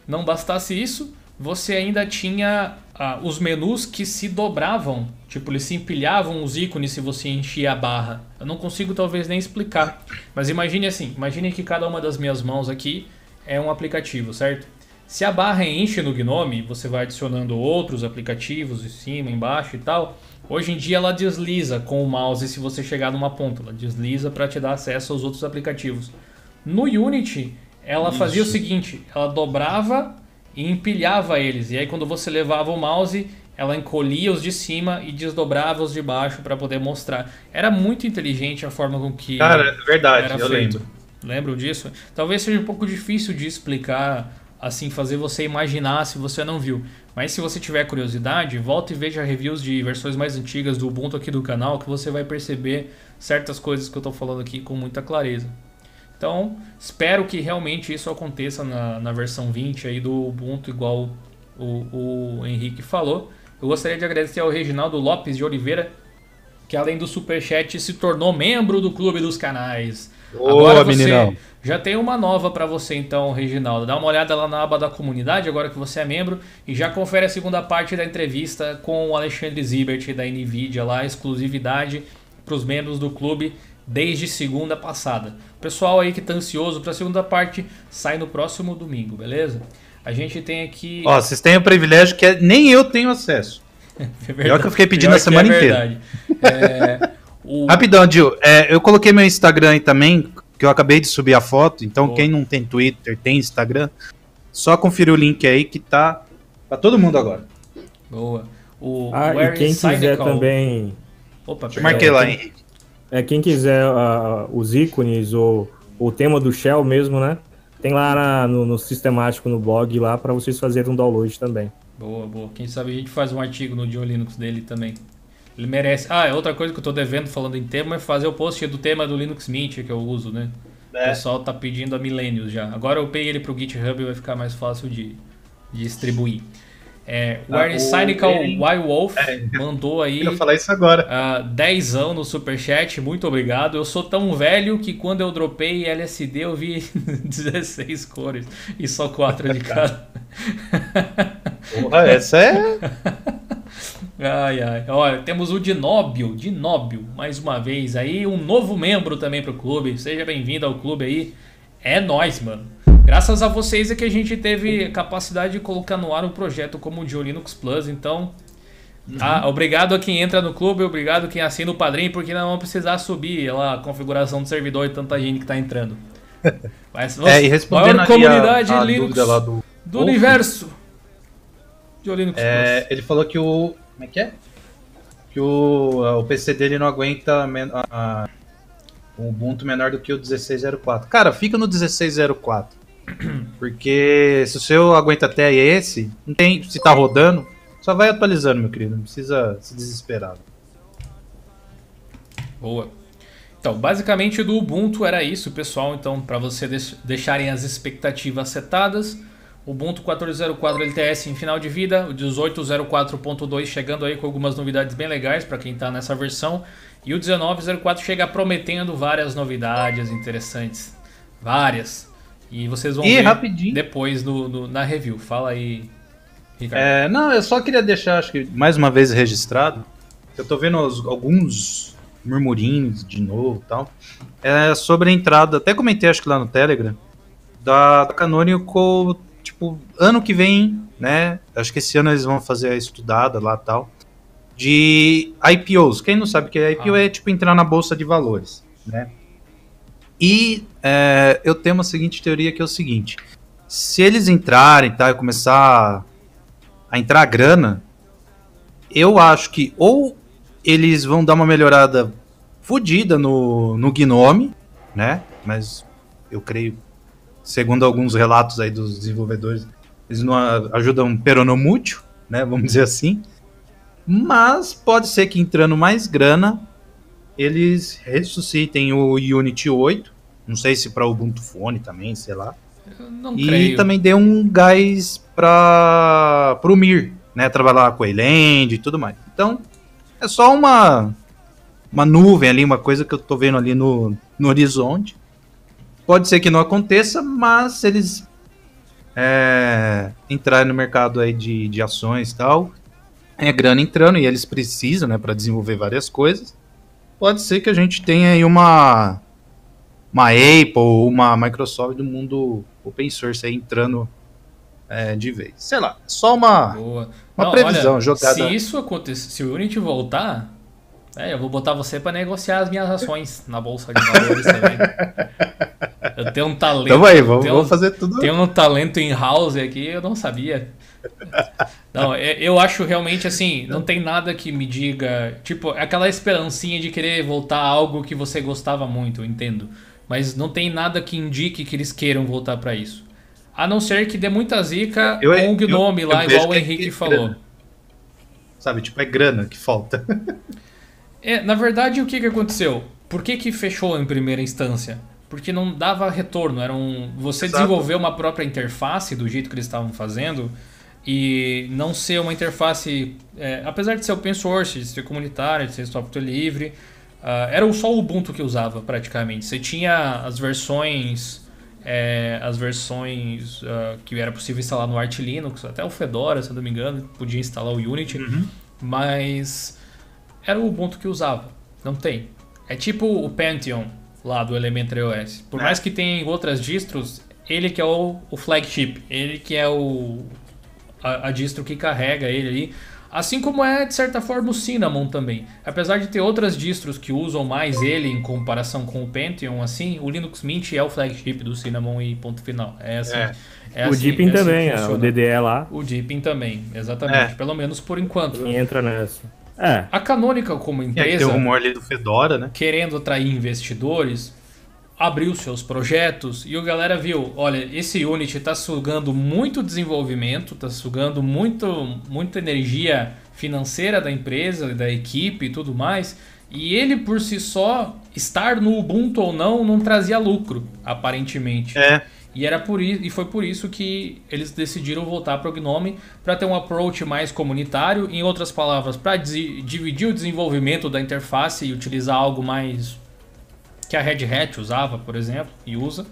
não bastasse isso, você ainda tinha ah, os menus que se dobravam. Tipo, eles se empilhavam os ícones se você enchia a barra. Eu não consigo talvez nem explicar. Mas imagine assim, imagine que cada uma das minhas mãos aqui é um aplicativo, certo? Se a barra enche no Gnome, você vai adicionando outros aplicativos em cima, embaixo e tal. Hoje em dia ela desliza com o mouse se você chegar numa ponta, ela desliza para te dar acesso aos outros aplicativos. No Unity, ela Isso. fazia o seguinte, ela dobrava e empilhava eles. E aí quando você levava o mouse, ela encolhia os de cima e desdobrava os de baixo para poder mostrar. Era muito inteligente a forma com que Cara, é verdade, era eu feito. lembro. Lembram disso? Talvez seja um pouco difícil de explicar assim fazer você imaginar se você não viu. Mas se você tiver curiosidade, volta e veja reviews de versões mais antigas do Ubuntu aqui do canal que você vai perceber certas coisas que eu estou falando aqui com muita clareza. Então, espero que realmente isso aconteça na, na versão 20 aí do Ubuntu, igual o, o Henrique falou. Eu gostaria de agradecer ao Reginaldo Lopes de Oliveira, que além do Superchat se tornou membro do Clube dos Canais. Agora você meninão. já tem uma nova para você então, Reginaldo. Dá uma olhada lá na aba da comunidade, agora que você é membro, e já confere a segunda parte da entrevista com o Alexandre Zibert da Nvidia lá, exclusividade para os membros do clube desde segunda passada. O pessoal aí que tá ansioso para a segunda parte sai no próximo domingo, beleza? A gente tem aqui. Ó, vocês têm o privilégio que é, nem eu tenho acesso. é Pior que eu fiquei pedindo a semana é inteira. É, o... Rapidão, Dil, é, eu coloquei meu Instagram aí também, que eu acabei de subir a foto, então Boa. quem não tem Twitter, tem Instagram, só conferir o link aí que tá pra todo mundo agora. Boa. O ah, e quem quiser também... Opa, Marquei lá, hein? É, quem quiser uh, os ícones ou o tema do Shell mesmo, né? Tem lá na, no, no, sistemático no blog lá para vocês fazerem um download também. Boa, boa. Quem sabe a gente faz um artigo no Dio Linux dele também. Ele merece. Ah, é outra coisa que eu tô devendo falando em tema é fazer o post do tema do Linux Mint que eu uso, né? É. O pessoal tá pedindo a milênios já. Agora eu peguei ele pro GitHub e vai ficar mais fácil de, de distribuir. É, o ah, Cynical Y-Wolf é, mandou aí. Eu falar isso agora. Uh, 10 anos no superchat, muito obrigado. Eu sou tão velho que quando eu dropei LSD eu vi 16 cores e só 4 de cada. Porra, essa é. Ai, ai. Olha, temos o Dinóbio, Dinóbio, mais uma vez aí, um novo membro também pro clube. Seja bem-vindo ao clube aí. É nós, mano. Graças a vocês é que a gente teve capacidade de colocar no ar um projeto como o de Linux Plus, então. Uhum. Ah, obrigado a quem entra no clube, obrigado a quem assina o padrinho, porque não vamos precisar subir lá a configuração do servidor e tanta gente que tá entrando. Mas, nossa, é, e respondendo maior comunidade a, a Linux do, do universo. De Linux é, Plus. Ele falou que o como é que é? Que o, o PC dele não aguenta o Ubuntu menor do que o 1604. Cara, fica no 1604. Porque se o seu aguenta até esse, não tem, se tá rodando, só vai atualizando, meu querido. Não precisa se desesperar. Boa. Então, basicamente do Ubuntu era isso, pessoal. Então, para você deixarem as expectativas setadas, Ubuntu 14.04 LTS em final de vida, o 18.04.2 chegando aí com algumas novidades bem legais para quem está nessa versão, e o 19.04 chega prometendo várias novidades interessantes, várias. E vocês vão e, ver rapidinho. depois no, no, na review. Fala aí, Ricardo. É, não, eu só queria deixar, acho que mais uma vez registrado, eu estou vendo os, alguns murmurinhos de novo e tal, é sobre a entrada, até comentei acho que lá no Telegram, da, da Canonical tipo, ano que vem, né? Acho que esse ano eles vão fazer a estudada lá tal. De IPOs. Quem não sabe o que é IPO ah. é tipo entrar na bolsa de valores, né? E é, eu tenho uma seguinte teoria que é o seguinte: se eles entrarem tá, e começar a entrar grana, eu acho que ou eles vão dar uma melhorada fodida no, no Gnome, né? Mas eu creio segundo alguns relatos aí dos desenvolvedores, eles não ajudam peronomútil, né, vamos dizer assim. Mas pode ser que entrando mais grana, eles ressuscitem o Unity 8, não sei se para Ubuntu Phone também, sei lá. E creio. também dê um gás para o Mir, né, trabalhar com a Eland e tudo mais. Então, é só uma uma nuvem ali, uma coisa que eu tô vendo ali no, no horizonte. Pode ser que não aconteça, mas se eles é, entrarem no mercado aí de, de ações e tal, é grana entrando e eles precisam, né, para desenvolver várias coisas. Pode ser que a gente tenha aí uma uma Apple, uma Microsoft do mundo open source aí entrando é, de vez. Sei lá, só uma, Boa. uma não, previsão olha, jogada. Se isso acontecer, se o Unity voltar, é, eu vou botar você para negociar as minhas ações na bolsa de valores também. Eu tenho um talento. Tamo aí, vamos, vamos fazer tudo. Tenho um talento em house aqui, eu não sabia. Não, é, eu acho realmente assim, não tem nada que me diga. Tipo, aquela esperancinha de querer voltar a algo que você gostava muito, eu entendo. Mas não tem nada que indique que eles queiram voltar para isso. A não ser que dê muita zica eu, com o Gnome lá, igual o Henrique é falou. Sabe, tipo, é grana que falta. É, na verdade, o que, que aconteceu? Por que, que fechou em primeira instância? Porque não dava retorno. Era um, você Exato. desenvolver uma própria interface do jeito que eles estavam fazendo e não ser uma interface. É, apesar de ser open source, de ser comunitário, de ser software livre, uh, era só o Ubuntu que usava praticamente. Você tinha as versões. É, as versões uh, que era possível instalar no Arch Linux, até o Fedora, se eu não me engano, podia instalar o Unity, uhum. mas era o Ubuntu que usava. Não tem. É tipo o Pantheon lá do Elementary OS. Por é. mais que tenha outras distros, ele que é o, o flagship, ele que é o a, a, distro que carrega ele ali. Assim como é, de certa forma, o Cinnamon também. Apesar de ter outras distros que usam mais ele em comparação com o Pentium, assim, o Linux Mint é o flagship do Cinnamon e ponto final. É assim. É. É o assim, Deepin é assim também, é, o DDE lá. O Deepin também, exatamente. É. Pelo menos por enquanto. entra nessa. É. A Canônica, como empresa. tem rumor ali do Fedora, né? Querendo atrair investidores, abriu seus projetos e o galera viu: olha, esse Unity está sugando muito desenvolvimento, está sugando muito, muita energia financeira da empresa, da equipe e tudo mais. E ele por si só, estar no Ubuntu ou não, não trazia lucro, aparentemente. É. E era por e foi por isso que eles decidiram voltar para o Gnome para ter um approach mais comunitário, em outras palavras, para dividir o desenvolvimento da interface e utilizar algo mais que a Red Hat usava, por exemplo, e usa.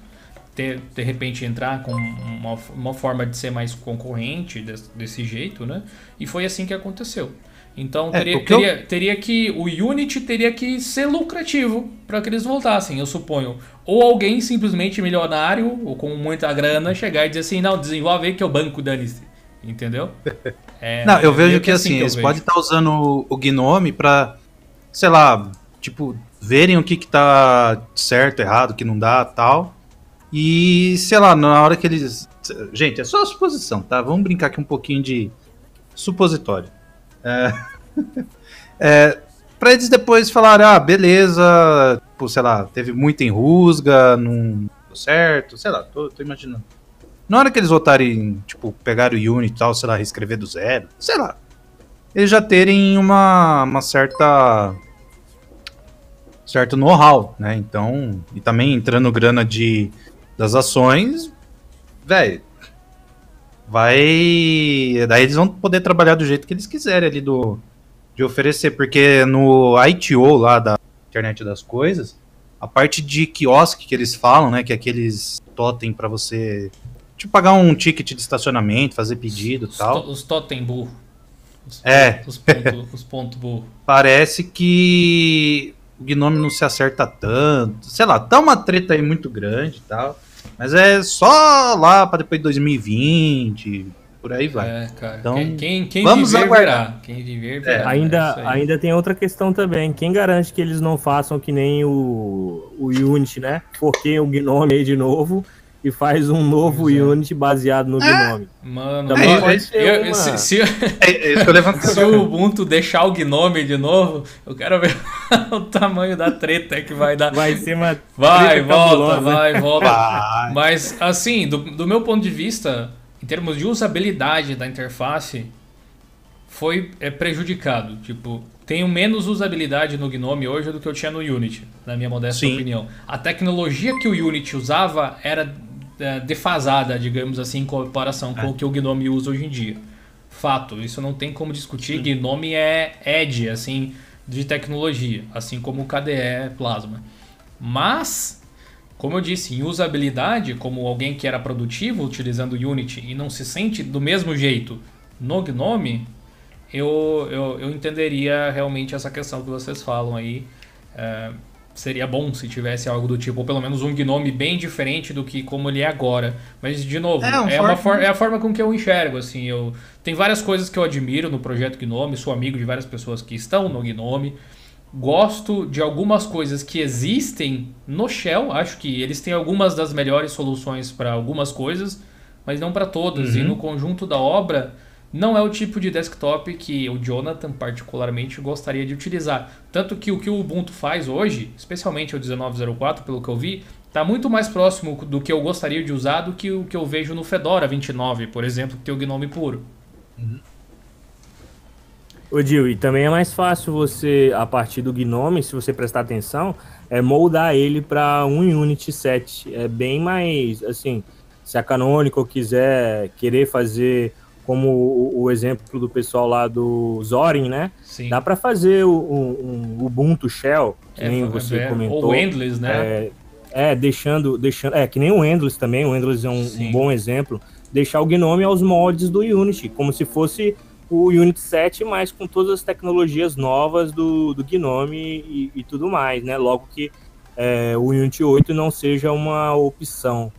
Ter, de repente entrar com uma, uma forma de ser mais concorrente desse, desse jeito, né? E foi assim que aconteceu. Então é, teria, teria, eu... teria, que. O Unity teria que ser lucrativo para que eles voltassem, eu suponho. Ou alguém simplesmente milionário ou com muita grana chegar e dizer assim: não, desenvolve aí que eu banco, dane-se. Entendeu? É, não, eu vejo que, que assim, assim que eles podem estar tá usando o Gnome para, sei lá, tipo, verem o que, que tá certo, errado, que não dá tal. E, sei lá, na hora que eles. Gente, é só suposição, tá? Vamos brincar aqui um pouquinho de supositório. É, é, pra eles depois falarem, ah, beleza, tipo, sei lá, teve muita enrusga, não deu certo, sei lá, tô, tô imaginando. Na hora que eles voltarem, tipo, pegar o Unity e tal, sei lá, reescrever do zero, sei lá, eles já terem uma, uma certa certo know-how, né? Então, e também entrando grana de das ações, velho, vai. Daí eles vão poder trabalhar do jeito que eles quiserem ali do. De oferecer. Porque no ITO lá da internet das coisas, a parte de quiosque que eles falam, né? Que é aqueles totem para você. Tipo, pagar um ticket de estacionamento, fazer pedido e tal. os totem burro. Os, é. Os pontos os ponto burro. Parece que o Gnome não se acerta tanto. Sei lá, tá uma treta aí muito grande e tal. Mas é só lá para depois de 2020, por aí vai. É, cara. Então, quem, quem, quem vamos viver, aguardar. Quem viver, verá. É. Ainda, é ainda tem outra questão também. Quem garante que eles não façam que nem o, o Unity, né? Porque o Gnome aí de novo e faz um novo é. Unity baseado no Gnome. Mano, Também pode ser eu, uma... se, se, é, se o Ubuntu deixar o Gnome de novo, eu quero ver o tamanho da treta que vai dar. Vai ser uma Vai, volta, vai, volta. Vai. Mas, assim, do, do meu ponto de vista, em termos de usabilidade da interface, foi é, prejudicado. Tipo, tenho menos usabilidade no Gnome hoje do que eu tinha no Unity, na minha modesta Sim. opinião. A tecnologia que o Unity usava era é, defasada, digamos assim, em comparação com é. o que o Gnome usa hoje em dia. Fato, isso não tem como discutir. Sim. Gnome é edge, assim, de tecnologia, assim como o KDE Plasma. Mas, como eu disse, em usabilidade, como alguém que era produtivo utilizando Unity e não se sente do mesmo jeito no Gnome, eu, eu, eu entenderia realmente essa questão que vocês falam aí. É, seria bom se tivesse algo do tipo, ou pelo menos um Gnome bem diferente do que como ele é agora. Mas, de novo, é, um é, uma for é a forma com que eu enxergo, assim, eu... Tem várias coisas que eu admiro no projeto Gnome, sou amigo de várias pessoas que estão no Gnome, gosto de algumas coisas que existem no Shell, acho que eles têm algumas das melhores soluções para algumas coisas, mas não para todas, uhum. e no conjunto da obra não é o tipo de desktop que o Jonathan particularmente gostaria de utilizar. Tanto que o que o Ubuntu faz hoje, especialmente o 1904, pelo que eu vi, está muito mais próximo do que eu gostaria de usar do que o que eu vejo no Fedora 29, por exemplo, que tem o Gnome puro. Uhum. Ô Dil, e também é mais fácil você, a partir do Gnome, se você prestar atenção, é moldar ele para um Unity 7. É bem mais, assim, se a Canonical quiser querer fazer como o, o, exemplo do pessoal lá do Zorin, né? Sim. Dá para fazer o, um, um, Ubuntu Shell, que é, nem você é, comentou. Ou Endless, né? É, é, deixando, deixando, é que nem o Endless também. O Endless é um, um, bom exemplo. Deixar o Gnome aos moldes do Unity, como se fosse o Unity 7, mas com todas as tecnologias novas do, do Gnome e, e tudo mais, né? Logo que é, o Unity 8 não seja uma opção.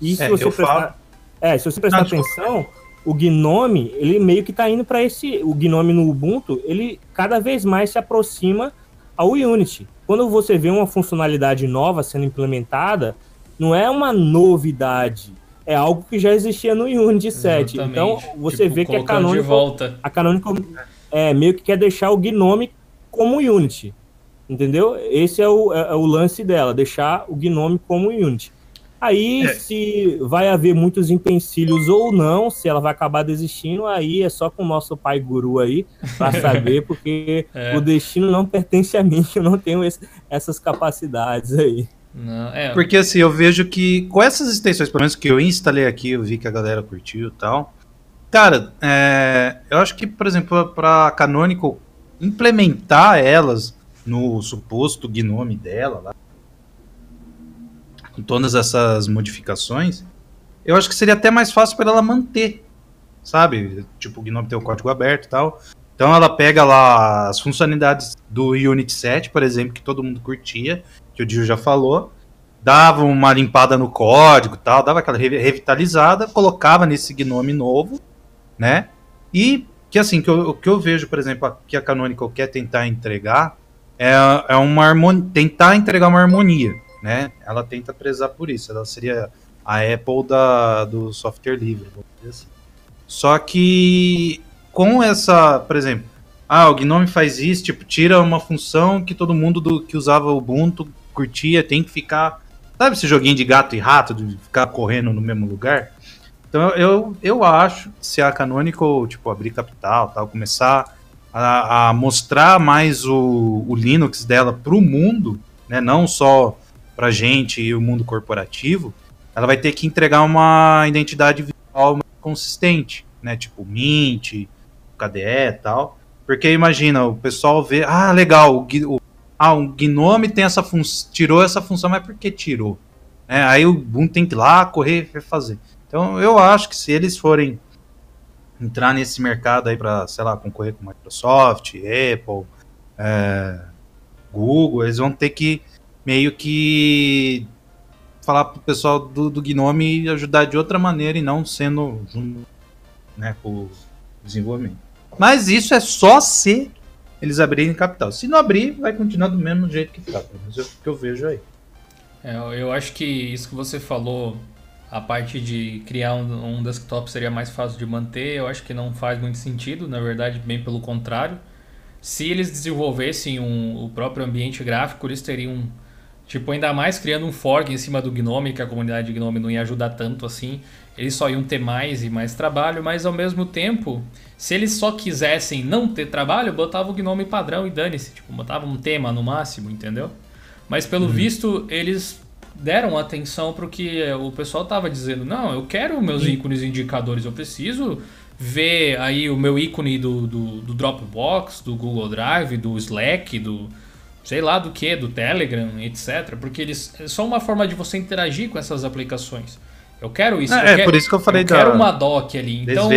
E se é, você prestar, falo... é, se você prestar não, atenção, o Gnome, ele meio que está indo para esse. O Gnome no Ubuntu, ele cada vez mais se aproxima ao Unity. Quando você vê uma funcionalidade nova sendo implementada, não é uma novidade, é algo que já existia no Unity 7. Exatamente. Então você tipo, vê que a Canonical, volta. a Canonical é, meio que quer deixar o Gnome como Unity. Entendeu? Esse é o, é, é o lance dela, deixar o Gnome como Unity. Aí, é. se vai haver muitos empecilhos ou não, se ela vai acabar desistindo, aí é só com o nosso pai guru aí para saber, porque é. o destino não pertence a mim, eu não tenho esse, essas capacidades aí. Não, é. Porque assim, eu vejo que com essas extensões, pelo menos que eu instalei aqui, eu vi que a galera curtiu e tal. Cara, é, eu acho que, por exemplo, para Canonical implementar elas no suposto Gnome dela lá, com todas essas modificações, eu acho que seria até mais fácil para ela manter, sabe? Tipo, o Gnome tem o código aberto e tal. Então ela pega lá as funcionalidades do Unity 7, por exemplo, que todo mundo curtia, que o Dio já falou, dava uma limpada no código tal, dava aquela revitalizada, colocava nesse Gnome novo, né? E que assim, que o que eu vejo, por exemplo, que a Canonical quer tentar entregar é, é uma harmonia, tentar entregar uma harmonia né? Ela tenta prezar por isso. Ela seria a Apple da, do software livre, assim. Só que com essa, por exemplo, ah, o Gnome faz isso, tipo, tira uma função que todo mundo do, que usava o Ubuntu curtia, tem que ficar, sabe esse joguinho de gato e rato, de ficar correndo no mesmo lugar? Então eu, eu acho que se a Canonical, tipo, abrir capital, tal, começar a, a mostrar mais o, o Linux dela para o mundo, né, não só para gente e o mundo corporativo, ela vai ter que entregar uma identidade visual consistente, né? Tipo Mint, KDE e tal. Porque imagina, o pessoal vê, ah, legal, o, o ah, um Gnome tem essa tirou essa função, mas por que tirou? É, aí o Ubuntu tem que ir lá correr e fazer. Então eu acho que se eles forem entrar nesse mercado aí para, sei lá, concorrer com Microsoft, Apple, é, Google, eles vão ter que meio que falar pro pessoal do, do Gnome ajudar de outra maneira e não sendo junto né, com o desenvolvimento. Mas isso é só se eles abrirem capital. Se não abrir, vai continuar do mesmo jeito que tá. Mas é o que eu vejo aí. É, eu acho que isso que você falou, a parte de criar um, um desktop seria mais fácil de manter, eu acho que não faz muito sentido. Na verdade, bem pelo contrário. Se eles desenvolvessem um, o próprio ambiente gráfico, eles teriam Tipo, ainda mais criando um fork em cima do Gnome, que a comunidade de Gnome não ia ajudar tanto assim. Eles só iam ter mais e mais trabalho, mas ao mesmo tempo, se eles só quisessem não ter trabalho, botava o Gnome padrão e dane-se. Tipo, botava um tema no máximo, entendeu? Mas pelo uhum. visto, eles deram atenção para o que o pessoal tava dizendo. Não, eu quero meus ícones indicadores, eu preciso ver aí o meu ícone do, do, do Dropbox, do Google Drive, do Slack, do sei lá do que, do Telegram, etc. Porque eles é só uma forma de você interagir com essas aplicações. Eu quero isso. É, eu é quero, por isso que eu falei eu da... quero uma doc ali. Então,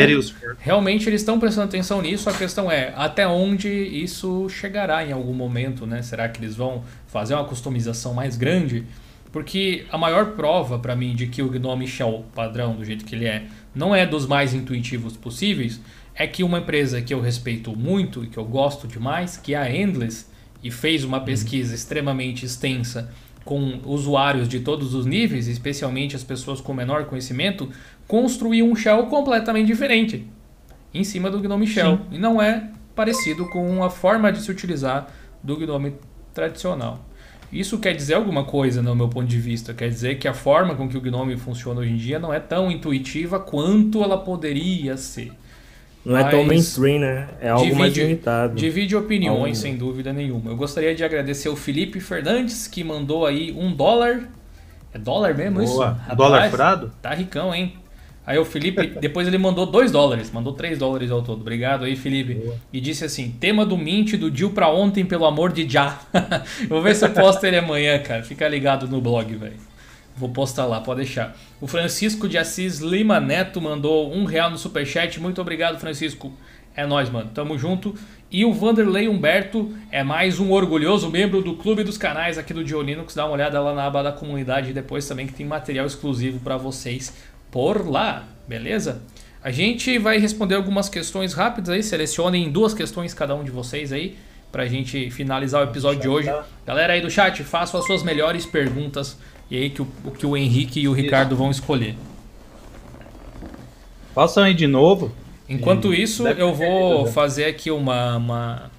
realmente eles estão prestando atenção nisso. A questão é até onde isso chegará em algum momento, né? Será que eles vão fazer uma customização mais grande? Porque a maior prova para mim de que o Gnome Shell padrão, do jeito que ele é, não é dos mais intuitivos possíveis, é que uma empresa que eu respeito muito e que eu gosto demais, que é a Endless, e fez uma pesquisa extremamente extensa com usuários de todos os níveis, especialmente as pessoas com menor conhecimento, construiu um shell completamente diferente em cima do Gnome Shell. Sim. E não é parecido com a forma de se utilizar do Gnome tradicional. Isso quer dizer alguma coisa no meu ponto de vista. Quer dizer que a forma com que o Gnome funciona hoje em dia não é tão intuitiva quanto ela poderia ser. Não é tão mainstream, né? É algo divide, mais limitado. Divide opiniões, sem dúvida nenhuma. Eu gostaria de agradecer o Felipe Fernandes, que mandou aí um dólar. É dólar mesmo Boa. isso? Rapaz, dólar furado? Tá ricão, hein? Aí o Felipe, depois ele mandou 2 dólares, mandou 3 dólares ao todo. Obrigado aí, Felipe. Boa. E disse assim: tema do Mint do Dil pra ontem, pelo amor de já. Vou ver se eu posto ele amanhã, cara. Fica ligado no blog, velho. Vou postar lá, pode deixar. O Francisco de Assis Lima Neto mandou um real no superchat. Muito obrigado, Francisco. É nóis, mano. Tamo junto. E o Vanderlei Humberto é mais um orgulhoso membro do Clube dos Canais aqui do Diolinux. Dá uma olhada lá na aba da comunidade depois também que tem material exclusivo para vocês por lá, beleza? A gente vai responder algumas questões rápidas aí. Selecionem duas questões cada um de vocês aí pra gente finalizar o episódio de hoje. Galera aí do chat, façam as suas melhores perguntas e aí que o, que o Henrique e o Ricardo vão escolher. Façam aí de novo. Enquanto isso, eu vou fazer aqui uma, uma,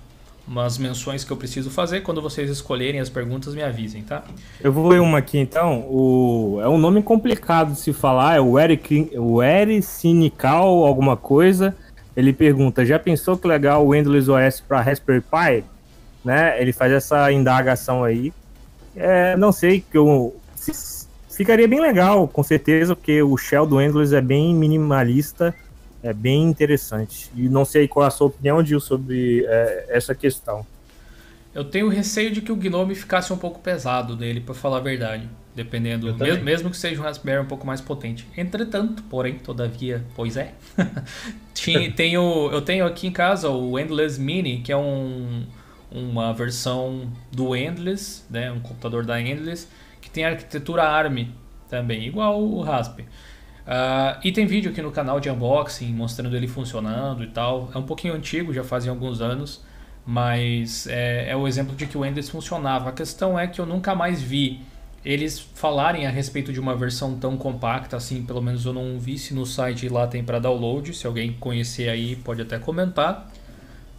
umas menções que eu preciso fazer. Quando vocês escolherem as perguntas, me avisem, tá? Eu vou ler uma aqui então. O... É um nome complicado de se falar, é o Eric, o Ericinical alguma coisa. Ele pergunta: já pensou que legal o Endless OS para Raspberry Pi? Né? Ele faz essa indagação aí. É, não sei que eu ficaria bem legal, com certeza, porque o shell do Endless é bem minimalista é bem interessante. E não sei qual é a sua opinião, Gil, sobre é, essa questão. Eu tenho receio de que o Gnome ficasse um pouco pesado dele, para falar a verdade. Dependendo, mesmo, mesmo, que seja um Raspberry um pouco mais potente. Entretanto, porém, todavia, pois é. tenho, eu tenho aqui em casa o Endless Mini, que é um, uma versão do Endless, né, um computador da Endless, que tem arquitetura ARM também, igual o Rasp. Uh, e tem vídeo aqui no canal de unboxing mostrando ele funcionando e tal. É um pouquinho antigo, já fazem alguns anos, mas é, é o exemplo de que o Endless funcionava. A questão é que eu nunca mais vi eles falarem a respeito de uma versão tão compacta assim, pelo menos eu não vi se no site lá tem para download. Se alguém conhecer aí, pode até comentar.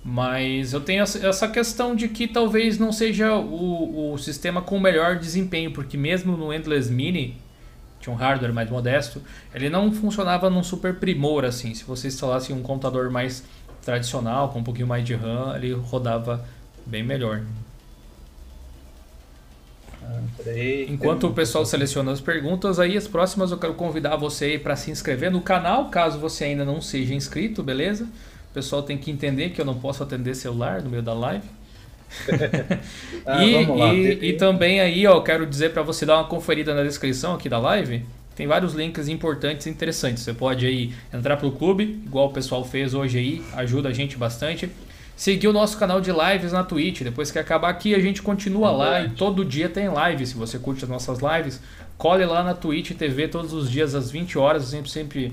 Mas eu tenho essa questão de que talvez não seja o, o sistema com o melhor desempenho, porque mesmo no Endless Mini tinha um hardware mais modesto, ele não funcionava num super primor assim. Se você instalasse um computador mais tradicional, com um pouquinho mais de RAM, ele rodava bem melhor. Enquanto o pessoal seleciona as perguntas, aí as próximas eu quero convidar você para se inscrever no canal, caso você ainda não seja inscrito, beleza? O pessoal tem que entender que eu não posso atender celular no meio da live. ah, e, lá, e, e, também aí, ó, quero dizer para você dar uma conferida na descrição aqui da live. Tem vários links importantes e interessantes. Você pode aí entrar pro clube, igual o pessoal fez hoje aí, ajuda a gente bastante. Seguir o nosso canal de lives na Twitch. Depois que acabar aqui, a gente continua lá e todo dia tem live. Se você curte as nossas lives, cole lá na Twitch TV todos os dias às 20 horas. A gente sempre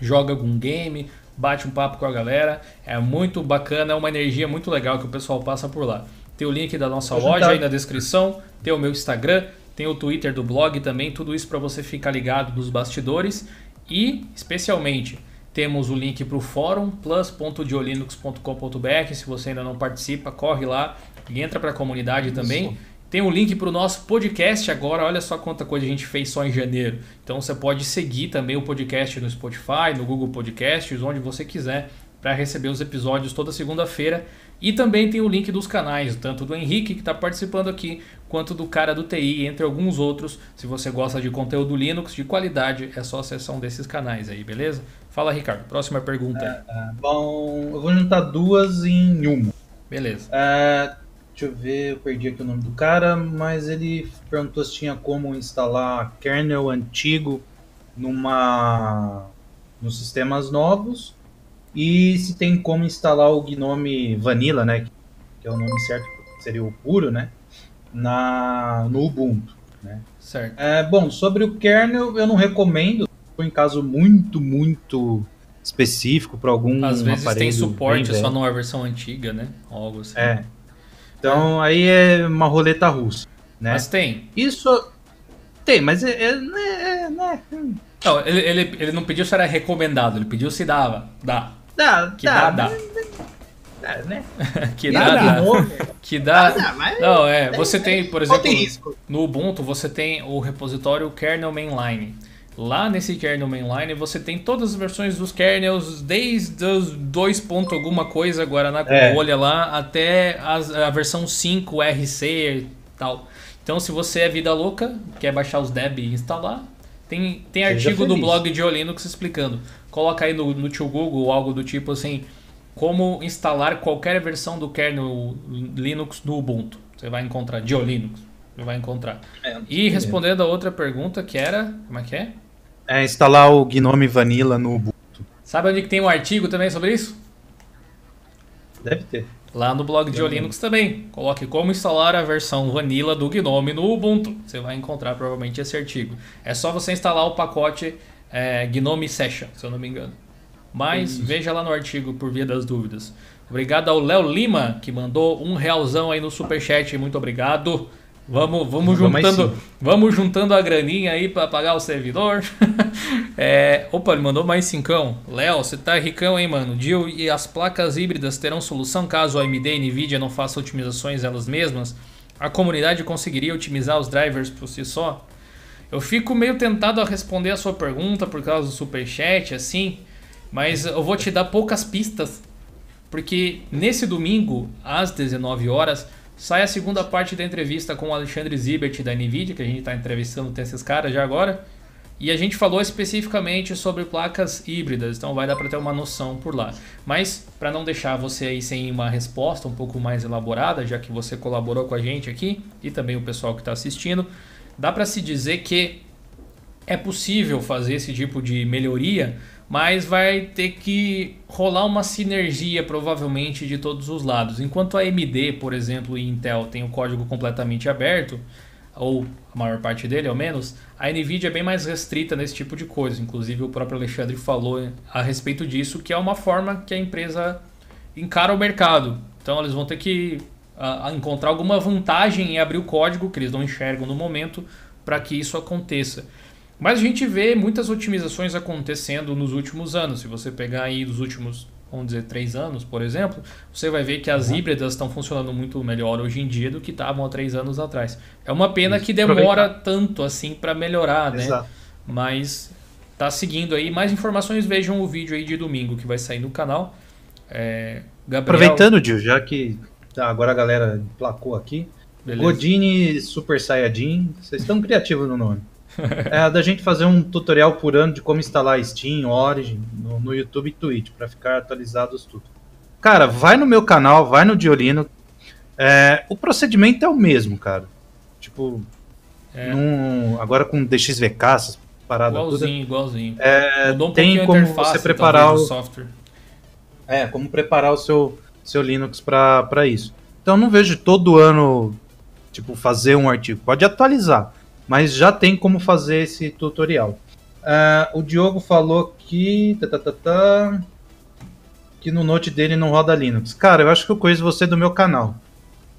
joga algum game, bate um papo com a galera. É muito bacana, é uma energia muito legal que o pessoal passa por lá. Tem o link da nossa Vou loja juntar. aí na descrição, tem o meu Instagram, tem o Twitter do blog também, tudo isso para você ficar ligado nos bastidores. E, especialmente, temos o link para o fórum plus.diolinux.com.br. Se você ainda não participa, corre lá e entra para a comunidade também. Tem um link para o nosso podcast agora. Olha só quanta coisa a gente fez só em janeiro. Então você pode seguir também o podcast no Spotify, no Google Podcasts, onde você quiser, para receber os episódios toda segunda-feira. E também tem o link dos canais, tanto do Henrique, que está participando aqui, quanto do cara do TI, entre alguns outros. Se você gosta de conteúdo Linux de qualidade, é só acessar um desses canais aí, beleza? Fala, Ricardo. Próxima pergunta. É, é, bom, eu vou juntar duas em uma. Beleza. É, Deixa eu ver, eu perdi aqui o nome do cara, mas ele perguntou se tinha como instalar kernel antigo numa nos sistemas novos e se tem como instalar o Gnome Vanilla, né, que é o nome certo, seria o puro, né, na no Ubuntu, né? Certo. É, bom, sobre o kernel eu não recomendo, foi em caso muito muito específico para algum Às vezes tem suporte só numa versão antiga, né? Algo assim. É. Então aí é uma roleta russa, né? Mas tem. Isso tem, mas é, é, é, né? Não, ele, ele, ele não pediu se era recomendado, ele pediu se dava. Dá. Dá, que dá, dá. dá. né? que dá, dá. Que dá. dá não, é. Você tem, por exemplo, no Ubuntu você tem o repositório kernel mainline. Lá nesse kernel mainline você tem todas as versões dos kernels, desde os 2. Ponto alguma coisa, Guaraná com é. olha lá, até a, a versão 5 RC e tal. Então, se você é vida louca, quer baixar os deb e instalar, tem, tem artigo do blog de Linux explicando. Coloca aí no, no tio Google algo do tipo assim, como instalar qualquer versão do kernel Linux do Ubuntu. Você vai encontrar, de Linux, você vai encontrar. É, e respondendo a outra pergunta que era, como é que é? É instalar o Gnome Vanilla no Ubuntu. Sabe onde que tem um artigo também sobre isso? Deve ter. Lá no blog de Linux também. Coloque como instalar a versão Vanilla do Gnome no Ubuntu. Você vai encontrar provavelmente esse artigo. É só você instalar o pacote é, Gnome Session, se eu não me engano. Mas Isso. veja lá no artigo por via das dúvidas. Obrigado ao Léo Lima, que mandou um realzão aí no superchat. Muito obrigado. Vamos, vamos juntando, vamos juntando a graninha aí para pagar o servidor. é, opa, ele mandou mais cincão. Léo, você tá ricão, hein, mano? Dio e as placas híbridas terão solução caso a AMD e Nvidia não façam otimizações elas mesmas? A comunidade conseguiria otimizar os drivers por si só? Eu fico meio tentado a responder a sua pergunta por causa do superchat, assim, mas eu vou te dar poucas pistas, porque nesse domingo, às 19 horas, sai a segunda parte da entrevista com o Alexandre Zibert da NVIDIA, que a gente está entrevistando tem esses caras já agora. E a gente falou especificamente sobre placas híbridas, então vai dar para ter uma noção por lá. Mas para não deixar você aí sem uma resposta um pouco mais elaborada, já que você colaborou com a gente aqui e também o pessoal que está assistindo, dá para se dizer que é possível fazer esse tipo de melhoria mas vai ter que rolar uma sinergia provavelmente de todos os lados. Enquanto a AMD, por exemplo, e Intel tem o código completamente aberto, ou a maior parte dele ao menos, a Nvidia é bem mais restrita nesse tipo de coisa. Inclusive o próprio Alexandre falou a respeito disso, que é uma forma que a empresa encara o mercado. Então eles vão ter que encontrar alguma vantagem em abrir o código que eles não enxergam no momento para que isso aconteça. Mas a gente vê muitas otimizações acontecendo nos últimos anos. Se você pegar aí dos últimos, vamos dizer, três anos, por exemplo, você vai ver que as uhum. híbridas estão funcionando muito melhor hoje em dia do que estavam há três anos atrás. É uma pena Isso. que demora tanto assim para melhorar, né? Exato. Mas tá seguindo aí. Mais informações vejam o vídeo aí de domingo que vai sair no canal. É, Gabriel... Aproveitando, Dio, já que tá, agora a galera placou aqui. Beleza. Godine Super Saiyajin, vocês estão criativos no nome. é da gente fazer um tutorial por ano de como instalar Steam, Origin no, no YouTube e Twitch para ficar atualizados tudo. Cara, vai no meu canal, vai no Diolino. É, o procedimento é o mesmo, cara. Tipo, é. num, agora com DXVK, essas paradas igualzinho, tudo. Igualzinho, é, um tem como você preparar o software. É, como preparar o seu, seu Linux para isso. Então não vejo todo ano tipo fazer um artigo. Pode atualizar mas já tem como fazer esse tutorial. Uh, o Diogo falou que. Tá, tá, tá, que no Note dele não roda Linux. Cara, eu acho que eu conheço você do meu canal.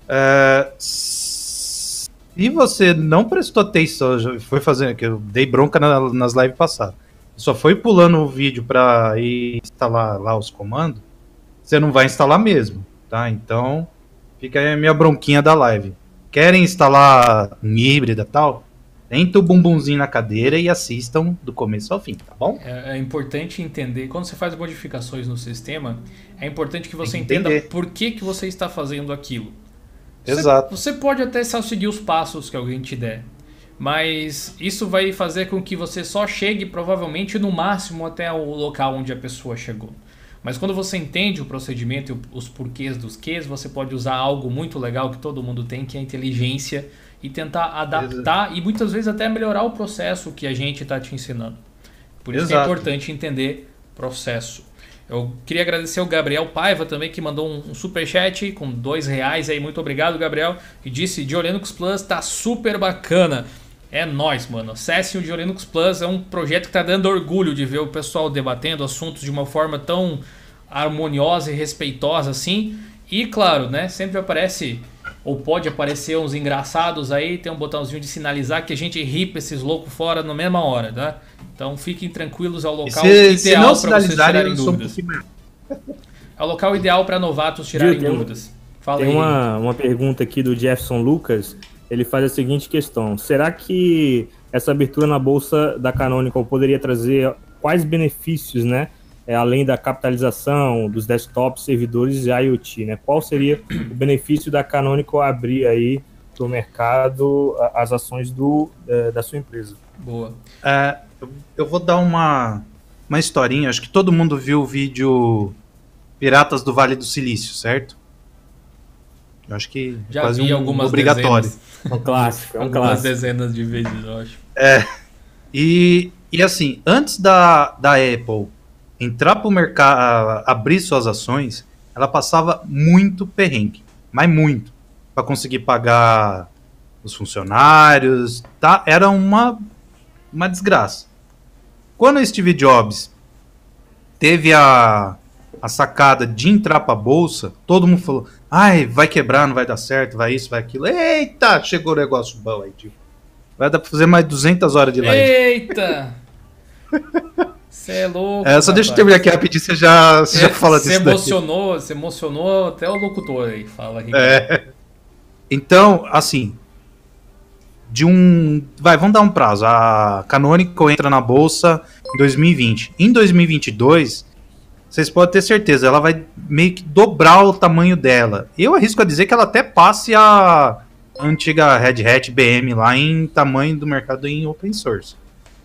Uh, se você não prestou atenção, foi fazendo que eu dei bronca na, nas lives passadas. Só foi pulando o vídeo para instalar lá os comandos, você não vai instalar mesmo, tá? Então, fica aí a minha bronquinha da live. Querem instalar um híbrida tal? Senta o bumbumzinho na cadeira e assistam do começo ao fim, tá bom? É, é importante entender, quando você faz modificações no sistema, é importante que você entenda por que, que você está fazendo aquilo. Exato. Você, você pode até só seguir os passos que alguém te der, mas isso vai fazer com que você só chegue provavelmente no máximo até o local onde a pessoa chegou. Mas quando você entende o procedimento e os porquês dos quês, você pode usar algo muito legal que todo mundo tem, que é a inteligência e tentar adaptar Exato. e muitas vezes até melhorar o processo que a gente está te ensinando. Por isso é importante entender processo. Eu queria agradecer ao Gabriel Paiva também, que mandou um, um super chat com dois reais aí. Muito obrigado, Gabriel. E disse: Diolinux Plus tá super bacana. É nós, mano. Acesse o Diolinux Plus. É um projeto que tá dando orgulho de ver o pessoal debatendo assuntos de uma forma tão harmoniosa e respeitosa assim. E claro, né? Sempre aparece ou pode aparecer uns engraçados aí, tem um botãozinho de sinalizar que a gente ripa esses loucos fora na mesma hora, tá? Então fiquem tranquilos, é o local se, ideal para vocês tirarem dúvidas. É o local ideal para novatos tirarem Gil, dúvidas. Fala tem aí. Uma, uma pergunta aqui do Jefferson Lucas. Ele faz a seguinte questão: será que essa abertura na bolsa da Canonical poderia trazer quais benefícios, né? É, além da capitalização dos desktops, servidores e IoT, né? Qual seria o benefício da Canonical abrir aí para o mercado as ações do, é, da sua empresa? Boa. É, eu vou dar uma, uma historinha. Acho que todo mundo viu o vídeo Piratas do Vale do Silício, certo? Eu acho que Já quase vi um algumas obrigatório. Dezenas. Um clássico, é um algumas clássico. dezenas de vezes, eu acho. É. E, e assim, antes da, da Apple entrar para o mercado, abrir suas ações, ela passava muito perrengue, mas muito, para conseguir pagar os funcionários, tá? Era uma uma desgraça. Quando o Steve Jobs teve a a sacada de entrar pra bolsa, todo mundo falou: ai, vai quebrar, não vai dar certo, vai isso, vai aquilo. Eita, chegou o negócio bom aí, tipo. Vai dar pra fazer mais 200 horas de live. Eita! Você é louco. É, só deixa eu terminar aqui rapidinho, você já, você já fala disso. Você emocionou, você emocionou até o locutor aí, fala aqui. É. Então, assim, de um. Vai, vamos dar um prazo. A Canonical entra na bolsa em 2020. Em 2022, vocês podem ter certeza, ela vai meio que dobrar o tamanho dela. Eu arrisco a dizer que ela até passe a antiga Red Hat BM lá em tamanho do mercado em open source.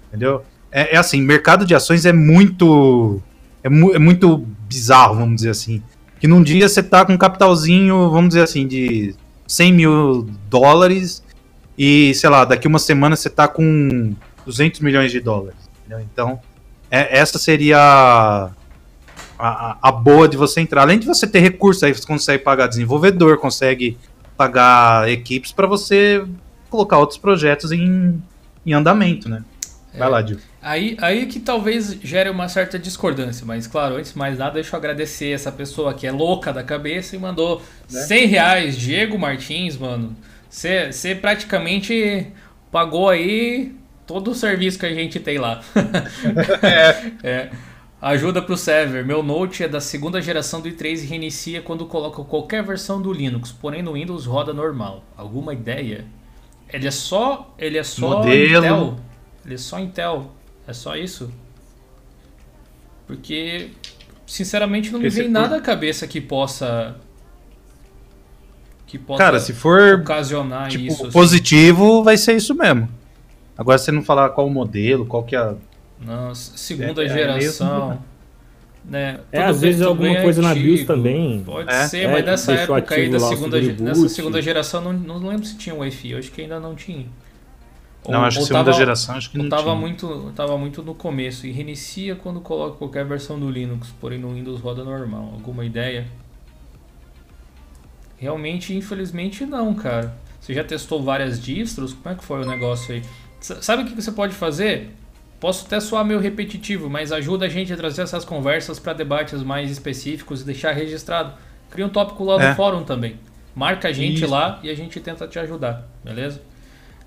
Entendeu? É, é assim, mercado de ações é muito. É, mu é, muito bizarro, vamos dizer assim. Que num dia você tá com um capitalzinho, vamos dizer assim, de 100 mil dólares e, sei lá, daqui uma semana você tá com 200 milhões de dólares. Entendeu? Então, é, essa seria a, a, a, boa de você entrar. Além de você ter recursos, aí você consegue pagar desenvolvedor, consegue pagar equipes para você colocar outros projetos em, em andamento, né? Vai é, lá, Dio. Aí, aí que talvez gere uma certa discordância, mas claro, antes de mais nada, deixa eu agradecer essa pessoa que é louca da cabeça e mandou né? 100 reais, Diego Martins, mano. Você praticamente pagou aí todo o serviço que a gente tem lá. é. é. Ajuda pro server. Meu Note é da segunda geração do i3 e reinicia quando coloco qualquer versão do Linux, porém no Windows roda normal. Alguma ideia? Ele é só, ele é só Modelo. Intel. Ele é só Intel. É só isso. Porque sinceramente não me vem nada à cabeça que possa que possa Cara, se for ocasionar tipo, isso. Assim. Positivo, vai ser isso mesmo. Agora você não falar qual modelo, qual que é a. Não, segunda é, é geração. É né? É, às vezes alguma coisa antigo, na BIOS também. Pode é, ser, mas nessa época aí da segunda, nessa segunda geração, não, não lembro se tinha Wi-Fi, eu acho que ainda não tinha. Não, acho que segunda tava, geração acho que não tava tinha. Muito, tava muito no começo e reinicia quando coloca qualquer versão do Linux, porém no Windows roda normal. Alguma ideia? Realmente, infelizmente, não, cara. Você já testou várias distros? Como é que foi o negócio aí? Sabe o que você pode fazer? Posso até soar meio repetitivo, mas ajuda a gente a trazer essas conversas para debates mais específicos e deixar registrado. Cria um tópico lá é. no fórum também. Marca a gente Isso. lá e a gente tenta te ajudar, beleza?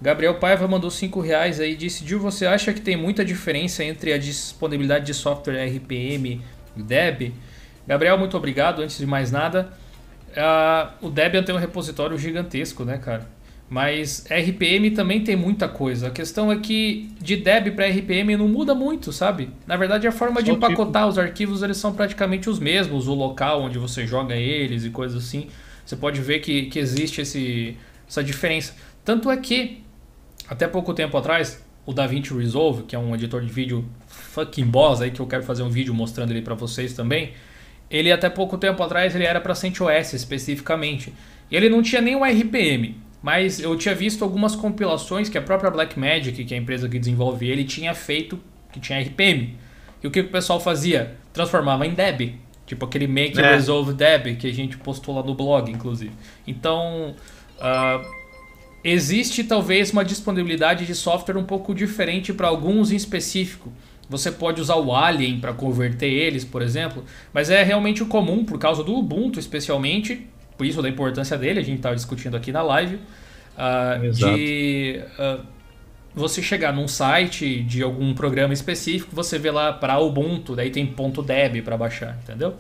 Gabriel Paiva mandou 5 reais aí e disse: Gil, você acha que tem muita diferença entre a disponibilidade de software RPM e Deb? Gabriel, muito obrigado. Antes de mais nada, Uh, o Debian tem um repositório gigantesco, né, cara? Mas RPM também tem muita coisa. A questão é que de Deb para RPM não muda muito, sabe? Na verdade, a forma Só de empacotar tipo... os arquivos eles são praticamente os mesmos. O local onde você joga eles e coisas assim. Você pode ver que, que existe esse, essa diferença. Tanto é que, até pouco tempo atrás, o DaVinci Resolve, que é um editor de vídeo fucking boss aí, que eu quero fazer um vídeo mostrando ele para vocês também ele até pouco tempo atrás ele era para CentOS especificamente. E ele não tinha nenhum RPM, mas eu tinha visto algumas compilações que a própria Blackmagic, que é a empresa que desenvolve ele, tinha feito que tinha RPM. E o que o pessoal fazia? Transformava em Deb. Tipo aquele Make é. Resolve Deb que a gente postou lá no blog, inclusive. Então, uh, existe talvez uma disponibilidade de software um pouco diferente para alguns em específico. Você pode usar o Alien para converter eles, por exemplo, mas é realmente o comum por causa do Ubuntu, especialmente, por isso da importância dele, a gente estava discutindo aqui na live, uh, de uh, você chegar num site de algum programa específico, você vê lá para Ubuntu, daí tem .deb para baixar, entendeu?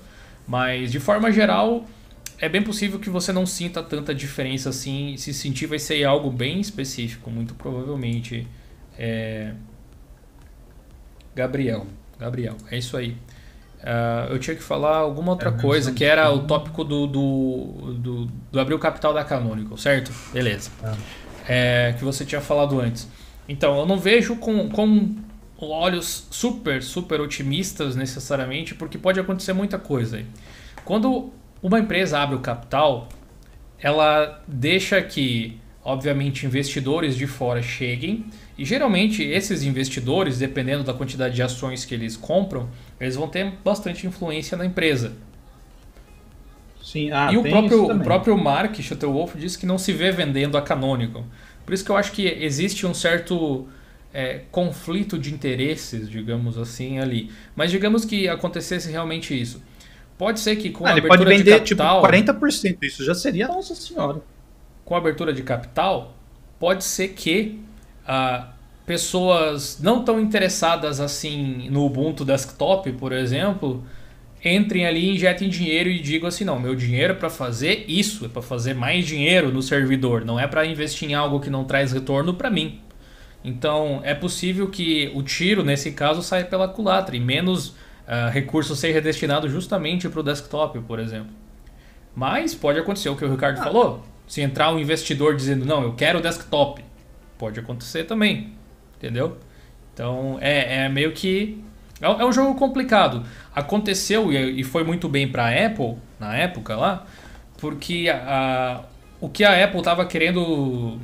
Mas de forma geral, é bem possível que você não sinta tanta diferença assim, se sentir vai ser algo bem específico, muito provavelmente. É, Gabriel. Gabriel, é isso aí. Uh, eu tinha que falar alguma outra é coisa, que era o tópico do, do, do, do abrir o capital da Canonical, certo? Beleza. É. é, que você tinha falado antes. Então, eu não vejo com, com olhos super, super otimistas necessariamente, porque pode acontecer muita coisa aí. Quando uma empresa abre o capital, ela deixa que, obviamente, investidores de fora cheguem e geralmente esses investidores, dependendo da quantidade de ações que eles compram, eles vão ter bastante influência na empresa. Sim, ah, e o próprio, o próprio Mark Shuttleworth disse que não se vê vendendo a Canonical. Por isso que eu acho que existe um certo é, conflito de interesses, digamos assim, ali. Mas digamos que acontecesse realmente isso. Pode ser que com ah, a ele pode vender tipo, capital, tipo 40%, isso já seria nossa senhora. Com a abertura de capital, pode ser que ah, pessoas não tão interessadas assim no Ubuntu Desktop, por exemplo, entrem ali, injetem dinheiro e digam assim: não, meu dinheiro é para fazer isso, é para fazer mais dinheiro no servidor, não é para investir em algo que não traz retorno para mim. Então é possível que o tiro, nesse caso, saia pela culatra e menos uh, recurso seja destinado justamente para o desktop, por exemplo. Mas pode acontecer o que o Ricardo ah. falou. Se entrar um investidor dizendo, não, eu quero desktop, pode acontecer também. Entendeu? Então é, é meio que. É, é um jogo complicado. Aconteceu e, e foi muito bem para a Apple, na época lá, porque a, a o que a Apple estava querendo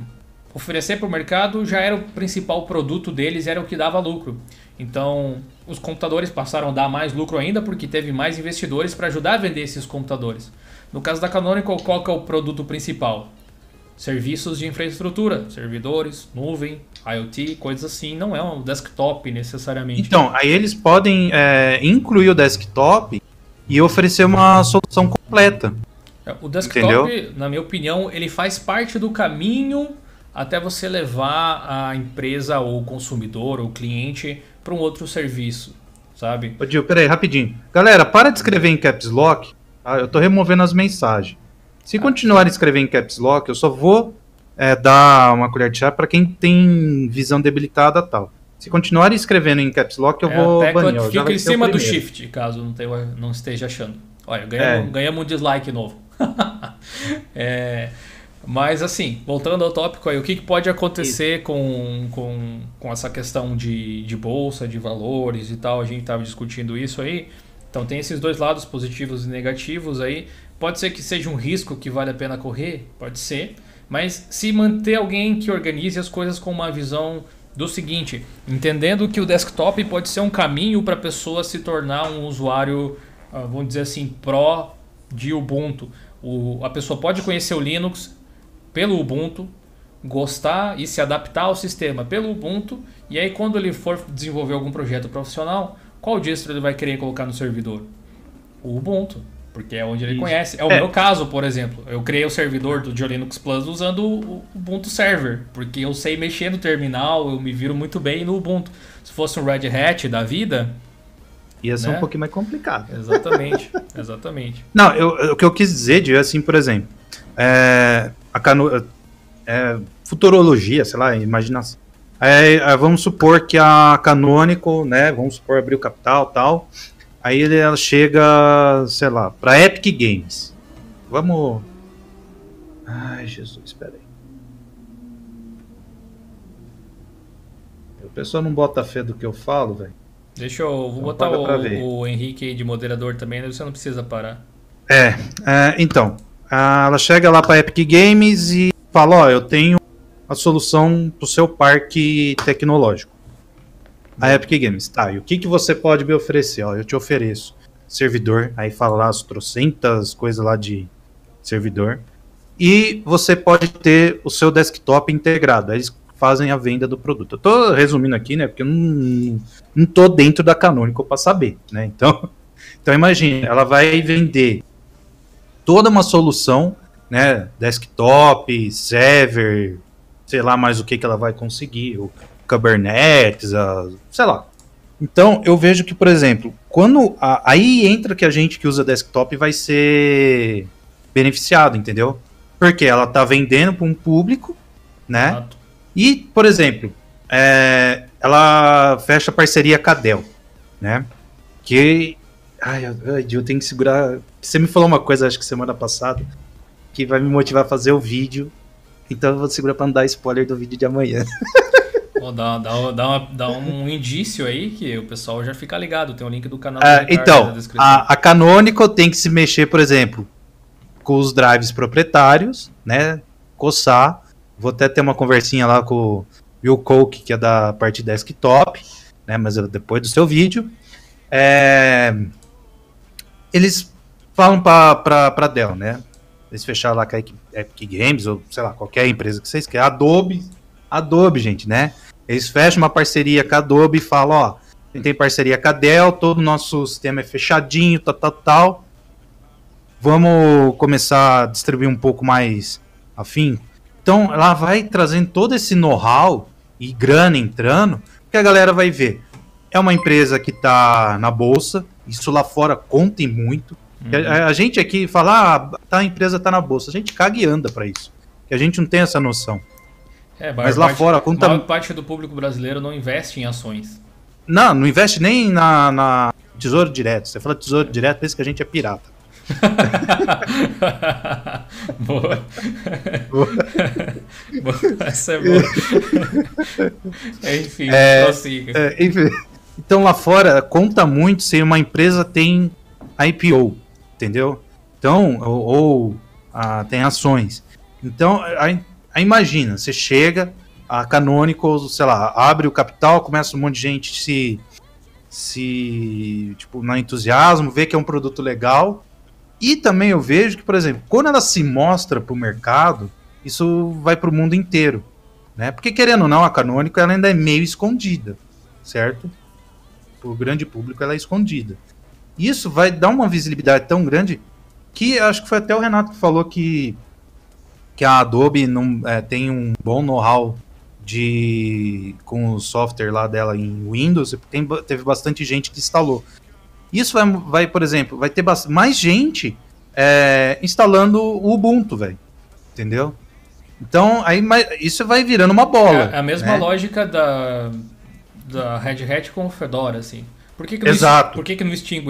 oferecer para o mercado já era o principal produto deles, era o que dava lucro. Então, os computadores passaram a dar mais lucro ainda porque teve mais investidores para ajudar a vender esses computadores. No caso da Canonical, qual é o produto principal? Serviços de infraestrutura, servidores, nuvem, IoT, coisas assim, não é um desktop necessariamente. Então, aí eles podem é, incluir o desktop e oferecer uma solução completa. É, o desktop, Entendeu? na minha opinião, ele faz parte do caminho até você levar a empresa ou o consumidor ou o cliente para um outro serviço, sabe? Ô Gil, peraí, rapidinho. Galera, para de escrever em caps lock, tá? eu tô removendo as mensagens. Se ah, continuar a escrever em caps lock, eu só vou é, dar uma colher de chá para quem tem visão debilitada tal. Se continuarem escrevendo em caps lock, eu é, vou banir. Fica em cima do shift, caso não, tenha, não esteja achando. Olha, ganhamos, é. ganhamos um dislike novo. é, mas assim, voltando ao tópico aí, o que, que pode acontecer com, com, com essa questão de, de bolsa, de valores e tal? A gente estava discutindo isso aí. Então tem esses dois lados, positivos e negativos aí. Pode ser que seja um risco que vale a pena correr, pode ser. Mas se manter alguém que organize as coisas com uma visão do seguinte, entendendo que o desktop pode ser um caminho para a pessoa se tornar um usuário, ah, vamos dizer assim, pró de Ubuntu. O, a pessoa pode conhecer o Linux, pelo Ubuntu, gostar e se adaptar ao sistema pelo Ubuntu, e aí quando ele for desenvolver algum projeto profissional, qual distro ele vai querer colocar no servidor? O Ubuntu, porque é onde ele Isso. conhece. É o é. meu caso, por exemplo. Eu criei o servidor do Linux Plus usando o Ubuntu Server, porque eu sei mexer no terminal, eu me viro muito bem no Ubuntu. Se fosse um Red Hat da vida, ia ser né? um pouquinho mais complicado. Exatamente, exatamente. Não, eu, o que eu quis dizer, de assim, por exemplo, é, a cano, é, futurologia, sei lá, imaginação. Aí, vamos supor que a Canonical, né, vamos supor abrir o capital tal, aí ela chega, sei lá, para Epic Games. Vamos... Ai, Jesus, espera aí. O pessoal não bota fé do que eu falo, velho. Deixa eu. Vou então, botar o, o, Henrique de moderador também, você não precisa parar. É, é então. Ah, ela chega lá para Epic Games e fala: Ó, eu tenho a solução para o seu parque tecnológico. A Epic Games, tá, e o que, que você pode me oferecer? Ó, eu te ofereço servidor, aí fala lá as trocentas coisas lá de servidor. E você pode ter o seu desktop integrado. Aí eles fazem a venda do produto. Eu tô resumindo aqui, né? Porque eu não, não tô dentro da Canonical para saber, né? Então, então imagine, ela vai vender toda uma solução, né? Desktop, server, sei lá mais o que, que ela vai conseguir, o Kubernetes, a, sei lá. Então eu vejo que, por exemplo, quando a, aí entra que a gente que usa desktop vai ser beneficiado, entendeu? Porque ela tá vendendo para um público, né? Exato. E, por exemplo, é, ela fecha parceria com a Dell, né? Que Ai, eu tenho que segurar. Você me falou uma coisa, acho que semana passada, que vai me motivar a fazer o vídeo. Então eu vou segurar pra não dar spoiler do vídeo de amanhã. Dá, dá, dá, uma, dá, um indício aí que o pessoal já fica ligado. Tem o um link do canal. Ah, então, a, a Canonical tem que se mexer, por exemplo, com os drives proprietários, né? Coçar. Vou até ter uma conversinha lá com o Will Coke, que é da parte desktop, né? Mas depois do seu vídeo. É, eles falam para Dell, né? Eles fecharam lá com a Epic Games, ou sei lá, qualquer empresa que vocês querem. Adobe, Adobe, gente, né? Eles fecham uma parceria com a Adobe e falam, ó, a gente tem parceria com a Dell, todo o nosso sistema é fechadinho, tal, tal, tal. vamos começar a distribuir um pouco mais afim. Então, ela vai trazendo todo esse know-how e grana entrando, que a galera vai ver. É uma empresa que está na bolsa, isso lá fora conta muito. Uhum. A, a, gente aqui fala, ah, tá, a empresa está na bolsa, a gente caga e anda para isso. Que a gente não tem essa noção. É, mas lá parte, fora conta. A maior parte do público brasileiro não investe em ações. Não, não investe nem na, na tesouro direto. Você fala tesouro direto, pensa que a gente é pirata. boa. boa. boa. Essa é boa. enfim, é. É, enfim. Então lá fora conta muito se uma empresa tem IPO, entendeu? Então, ou, ou ah, tem ações. Então, a, a imagina, você chega, a Canonical, sei lá, abre o capital, começa um monte de gente se se tipo na entusiasmo, vê que é um produto legal. E também eu vejo que, por exemplo, quando ela se mostra para o mercado, isso vai para o mundo inteiro, né? Porque querendo ou não, a Canonical ela ainda é meio escondida, certo? Para o grande público ela é escondida. Isso vai dar uma visibilidade tão grande que acho que foi até o Renato que falou que que a Adobe não é, tem um bom know-how de com o software lá dela em Windows, tem, teve bastante gente que instalou. Isso vai, vai por exemplo, vai ter mais gente é, instalando o Ubuntu, velho. Entendeu? Então, aí isso vai virando uma bola. É a mesma né? lógica da, da Red Hat com o Fedora, assim. Por que, que, Exato. Não, por que, que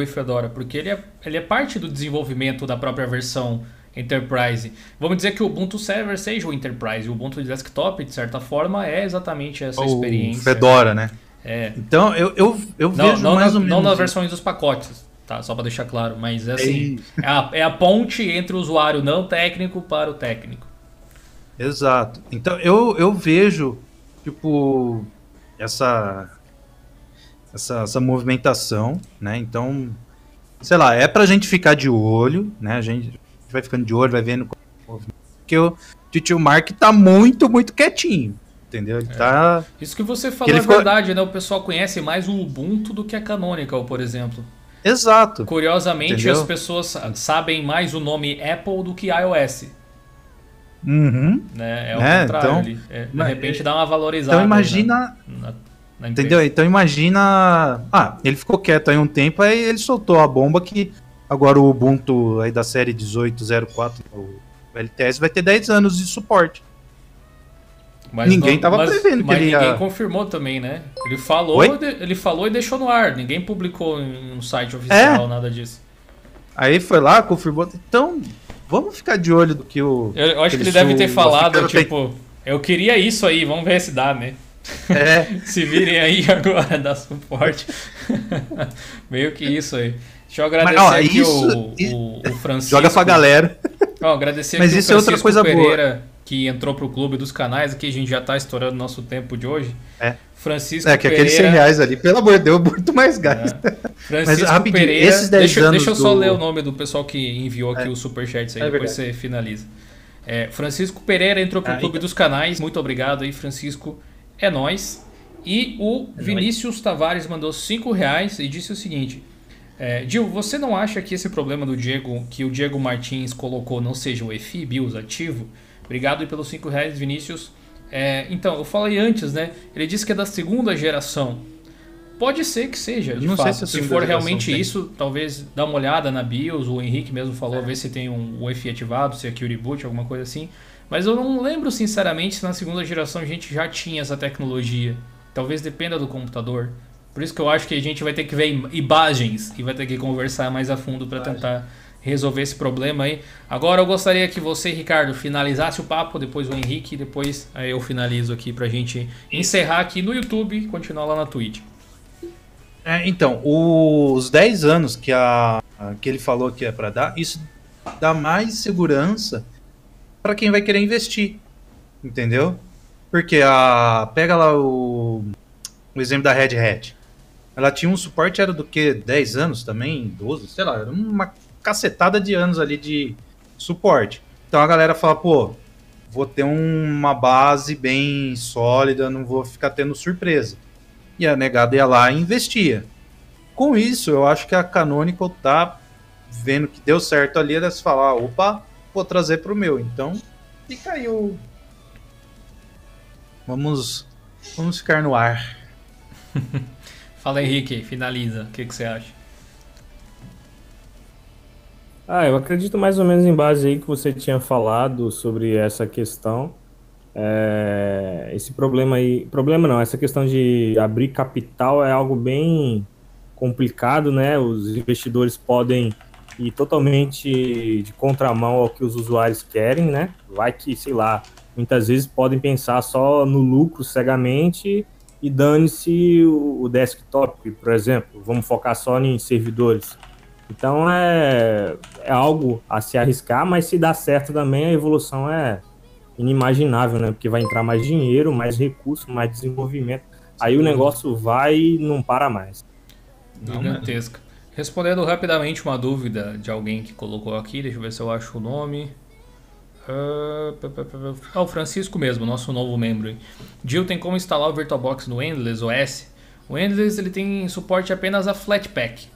Fedora? Porque ele é, ele é parte do desenvolvimento da própria versão Enterprise. Vamos dizer que o Ubuntu Server seja o Enterprise. O Ubuntu Desktop, de certa forma, é exatamente essa o experiência. Fedora, né? É. Então, eu, eu, eu não, vejo não mais na, ou menos... Não nas versões dos pacotes, tá? Só para deixar claro. Mas, é assim, é a, é a ponte entre o usuário não técnico para o técnico. Exato. Então, eu, eu vejo, tipo, essa, essa, essa movimentação, né? Então, sei lá, é pra gente ficar de olho, né? A gente vai ficando de olho, vai vendo que o tio Mark tá muito, muito quietinho. Entendeu? Ele é. tá. Isso que você falou que é ficou... verdade, né? O pessoal conhece mais o Ubuntu do que a Canonical, por exemplo. Exato. Curiosamente, Entendeu? as pessoas sabem mais o nome Apple do que iOS. Uhum. Né? É o é, contrário. Então, é, de repente dá uma valorizada. Então imagina. Na, na entendeu? Então imagina. Ah, ele ficou quieto aí um tempo, aí ele soltou a bomba que Agora o Ubuntu aí da série 1804, o LTS, vai ter 10 anos de suporte. Mas ninguém não, tava mas, prevendo que ele ia... ninguém confirmou também, né? Ele falou, ele falou e deixou no ar. Ninguém publicou em um site oficial, é. nada disso. Aí foi lá, confirmou. Então, vamos ficar de olho do que o. Eu, eu acho que ele deve ter falado, tipo, tem... eu queria isso aí, vamos ver se dá, né? É. se virem aí agora, dar suporte. Meio que isso aí. Deixa eu agradecer Mas, ó, aqui isso, o, o, o, Francisco. Joga pra galera. Ó, agradecer Mas isso é outra coisa Pereira, boa. que entrou pro clube dos canais. Aqui a gente já tá estourando nosso tempo de hoje. É. Francisco É, que Pereira... aqueles 100 reais ali, pelo amor de Deus, muito mais gás. É. Francisco Mas, rapidinho, Pereira. Esses 10 deixa, anos deixa eu só do... ler o nome do pessoal que enviou aqui é. o superchat aí, é depois você finaliza. É, Francisco Pereira entrou pro ah, clube então. dos canais. Muito obrigado aí, Francisco. É nós. E o é Vinícius nóis. Tavares mandou 5 reais e disse o seguinte: é, Gil, você não acha que esse problema do Diego, que o Diego Martins colocou, não seja o EFI BIOS ativo? Obrigado pelos 5 reais, Vinícius. É, então, eu falei antes, né? Ele disse que é da segunda geração. Pode ser que seja, de não fato. Se, se for realmente tem. isso, talvez dá uma olhada na BIOS, o Henrique mesmo falou, é. ver se tem um UEFI ativado, se é Curie Boot, alguma coisa assim. Mas eu não lembro, sinceramente, se na segunda geração a gente já tinha essa tecnologia. Talvez dependa do computador. Por isso que eu acho que a gente vai ter que ver imagens e vai ter que conversar mais a fundo para tentar resolver esse problema aí. Agora eu gostaria que você, Ricardo, finalizasse o papo, depois o Henrique, e depois aí eu finalizo aqui pra gente encerrar aqui no YouTube e continuar lá na Twitch. É, então, os 10 anos que, a, que ele falou que é para dar, isso dá mais segurança para quem vai querer investir. Entendeu? Porque a pega lá o, o exemplo da Red Hat. Ela tinha um suporte, era do que? 10 anos também? 12? Sei lá, era uma cacetada de anos ali de suporte. Então a galera fala, pô, vou ter uma base bem sólida, não vou ficar tendo surpresa. E a negada ia lá e investia. Com isso, eu acho que a Canonical tá vendo que deu certo ali, eles falam, ah, opa, vou trazer pro meu. Então, fica aí o. Vamos, vamos ficar no ar. Fala Henrique, finaliza. O que, que você acha? Ah, eu acredito mais ou menos em base aí que você tinha falado sobre essa questão. É, esse problema aí, problema não, essa questão de abrir capital é algo bem complicado, né? Os investidores podem ir totalmente de contramão ao que os usuários querem, né? Vai que, sei lá, muitas vezes podem pensar só no lucro cegamente e dane-se o desktop, por exemplo. Vamos focar só em servidores. Então é, é algo a se arriscar, mas se dá certo também, a evolução é inimaginável, né? Porque vai entrar mais dinheiro, mais recurso, mais desenvolvimento. Aí o negócio vai e não para mais. Gigantesca. Respondendo rapidamente uma dúvida de alguém que colocou aqui, deixa eu ver se eu acho o nome. Ah, o Francisco mesmo, nosso novo membro. Jill tem como instalar o VirtualBox no Endless OS? O Endless ele tem suporte apenas a Flatpak.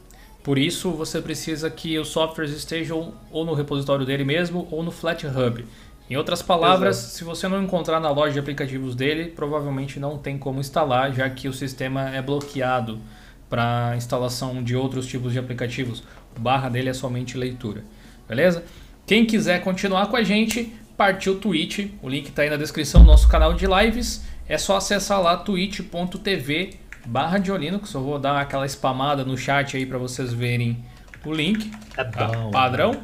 Por isso, você precisa que os softwares estejam ou no repositório dele mesmo ou no FlatHub. Em outras palavras, Exato. se você não encontrar na loja de aplicativos dele, provavelmente não tem como instalar, já que o sistema é bloqueado para instalação de outros tipos de aplicativos. O barra dele é somente leitura. Beleza? Quem quiser continuar com a gente, partiu Twitch. O link está aí na descrição do nosso canal de lives. É só acessar lá twitch.tv barra de Linux. Eu vou dar aquela spamada no chat aí para vocês verem o link. É tá? Padrão,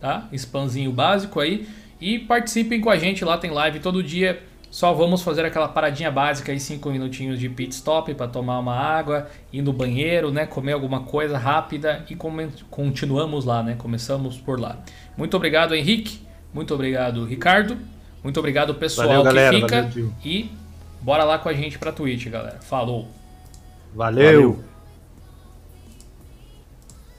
tá? Spamzinho básico aí. E participem com a gente, lá tem live todo dia. Só vamos fazer aquela paradinha básica aí, 5 minutinhos de pit stop para tomar uma água, ir no banheiro, né, comer alguma coisa rápida e continuamos lá, né? Começamos por lá. Muito obrigado, Henrique. Muito obrigado, Ricardo. Muito obrigado, pessoal valeu, galera, que fica. Valeu, e bora lá com a gente para Twitch, galera. Falou. Valeu. valeu.